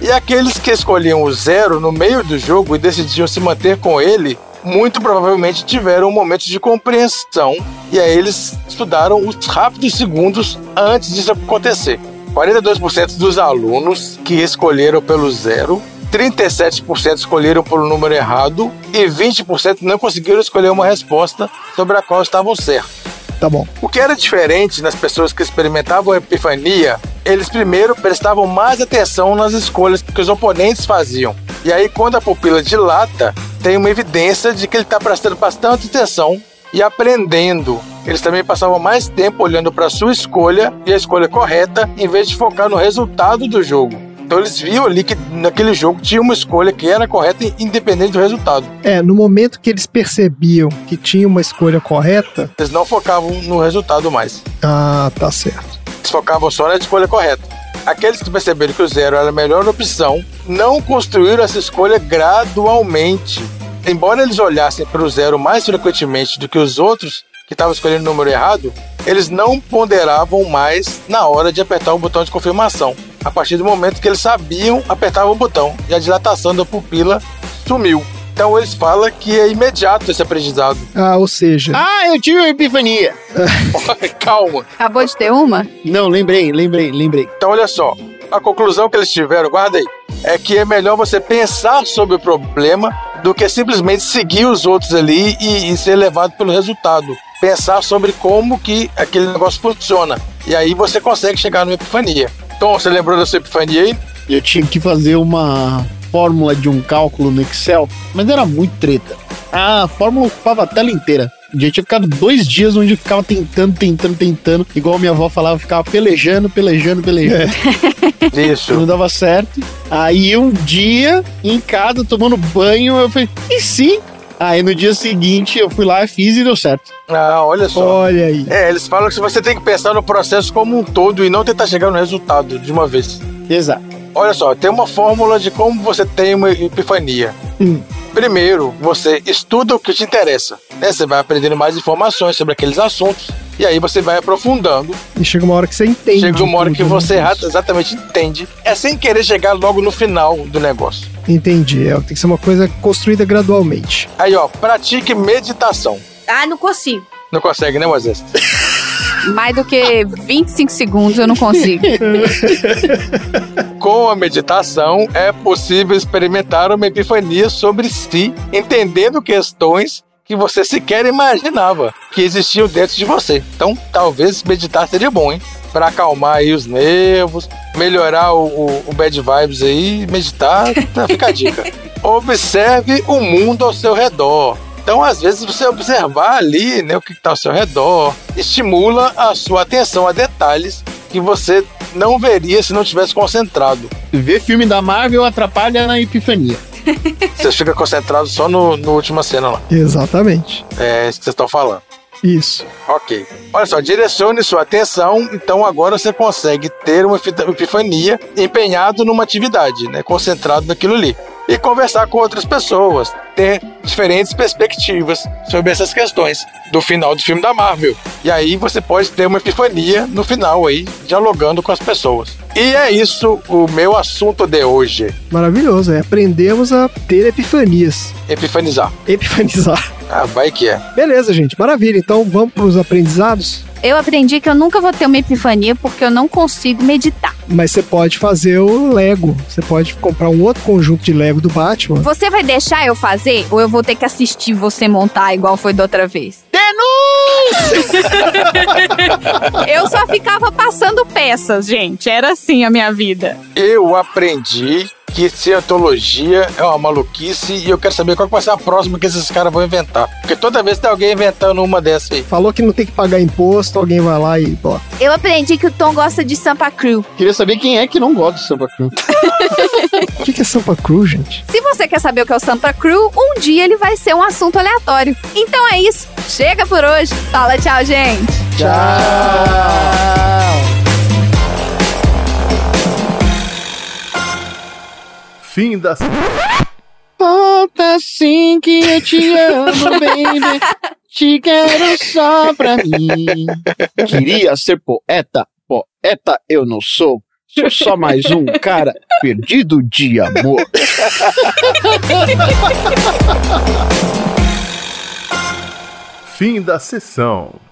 e aqueles que escolhiam o zero no meio do jogo e decidiam se manter com ele, muito provavelmente tiveram um momento de compreensão. E aí eles estudaram os rápidos segundos antes disso acontecer. 42% dos alunos que escolheram pelo zero, 37% escolheram pelo número errado e 20% não conseguiram escolher uma resposta sobre a qual estavam certos. Tá bom. O que era diferente nas pessoas que experimentavam a epifania, eles primeiro prestavam mais atenção nas escolhas que os oponentes faziam. E aí, quando a pupila dilata, tem uma evidência de que ele está prestando bastante atenção e aprendendo. Eles também passavam mais tempo olhando para a sua escolha e a escolha correta, em vez de focar no resultado do jogo. Então eles viam ali que naquele jogo tinha uma escolha que era correta independente do resultado. É, no momento que eles percebiam que tinha uma escolha correta, Eles não focavam no resultado mais. ah, tá certo. Eles focavam só na escolha correta. Aqueles que perceberam que o zero era a melhor opção não construíram essa escolha gradualmente. Embora eles olhassem para o zero mais frequentemente do que os outros que estavam escolhendo o número errado, eles não ponderavam mais na hora de apertar o botão de confirmação. A partir do momento que eles sabiam, apertavam o botão e a dilatação da pupila sumiu. Então eles falam que é imediato esse aprendizado. Ah, ou seja, Ah, eu tive uma epifania. Calma. Acabou de ter uma? Não, lembrei, lembrei, lembrei. Então olha só, a conclusão que eles tiveram, guarda aí, é que é melhor você pensar sobre o problema do que simplesmente seguir os outros ali e, e ser levado pelo resultado. Pensar sobre como que aquele negócio funciona. E aí você consegue chegar numa epifania. Tom, você lembrou da sua epifania aí? Eu tinha que fazer uma fórmula de um cálculo no Excel, mas era muito treta. A fórmula ocupava a tela inteira. Eu tinha ficado dois dias onde eu ficava tentando, tentando, tentando. Igual minha avó falava, eu ficava pelejando, pelejando, pelejando. Isso. Não dava certo. Aí um dia, em casa, tomando banho, eu falei, e se? Aí no dia seguinte eu fui lá, fiz e deu certo. Ah, olha só. olha aí. É, eles falam que você tem que pensar no processo como um todo e não tentar chegar no resultado de uma vez. Exato. Olha só, tem uma fórmula de como você tem uma epifania. Hum. Primeiro, você estuda o que te interessa. Né? Você vai aprendendo mais informações sobre aqueles assuntos. E aí você vai aprofundando. E chega uma hora que você entende. Chega uma hora que você né? ra- exatamente entende. É sem querer chegar logo no final do negócio. Entendi. É, tem que ser uma coisa construída gradualmente. Aí, ó, pratique meditação. Ah, não consigo. Não consegue, né, Moisés? Mais do que 25 segundos eu não consigo. Com a meditação, é possível experimentar uma epifania sobre si, entendendo questões que você sequer imaginava que existiam dentro de você. Então, talvez meditar seria bom, hein? Para acalmar aí os nervos, melhorar o, o- o bad vibes aí, meditar, tá, fica a dica. Observe o mundo ao seu redor. Então, às vezes, você observar ali né, o que está ao seu redor estimula a sua atenção a detalhes que você não veria se não tivesse concentrado. Ver filme da Marvel atrapalha na epifania. Você fica concentrado só no, no última cena lá. Exatamente. É isso que vocês estão falando. Isso. Ok. Olha só, direcione sua atenção, então agora você consegue ter uma epi- epifania empenhado numa atividade, né? Concentrado naquilo ali. E conversar com outras pessoas, ter diferentes perspectivas sobre essas questões do final do filme da Marvel. E aí você pode ter uma epifania no final aí, dialogando com as pessoas. E é isso o meu assunto de hoje. Maravilhoso. É, aprendemos a ter epifanias. Epifanizar. Epifanizar. Ah, vai que é. Beleza, gente. Maravilha. Então vamos para os aprendizados. Eu aprendi que eu nunca vou ter uma epifania porque eu não consigo meditar. Mas você pode fazer o Lego. Você pode comprar um outro conjunto de Lego do Batman. Você vai deixar eu fazer ou eu vou ter que assistir você montar igual foi da outra vez? Eu só ficava passando peças, gente. Era assim a minha vida. Eu aprendi que cientologia é uma maluquice e eu quero saber qual que vai ser a próxima que esses caras vão inventar. Porque toda vez tem alguém inventando uma dessa aí. Falou que não tem que pagar imposto, alguém vai lá e bota. Eu aprendi que o Tom gosta de Sampa Crew. Queria saber quem é que não gosta de Sampa Cruz. O que que é Sampa Cruz, gente? Se você quer saber o que é o Sampa Crew, um dia ele vai ser um assunto aleatório. Então é isso. Chega por hoje. Fala tchau, gente. Fim da. Volta assim que eu te amo, baby. Te quero só pra mim. Queria ser poeta, poeta eu não sou. Sou só mais um cara perdido de amor. Fim da sessão.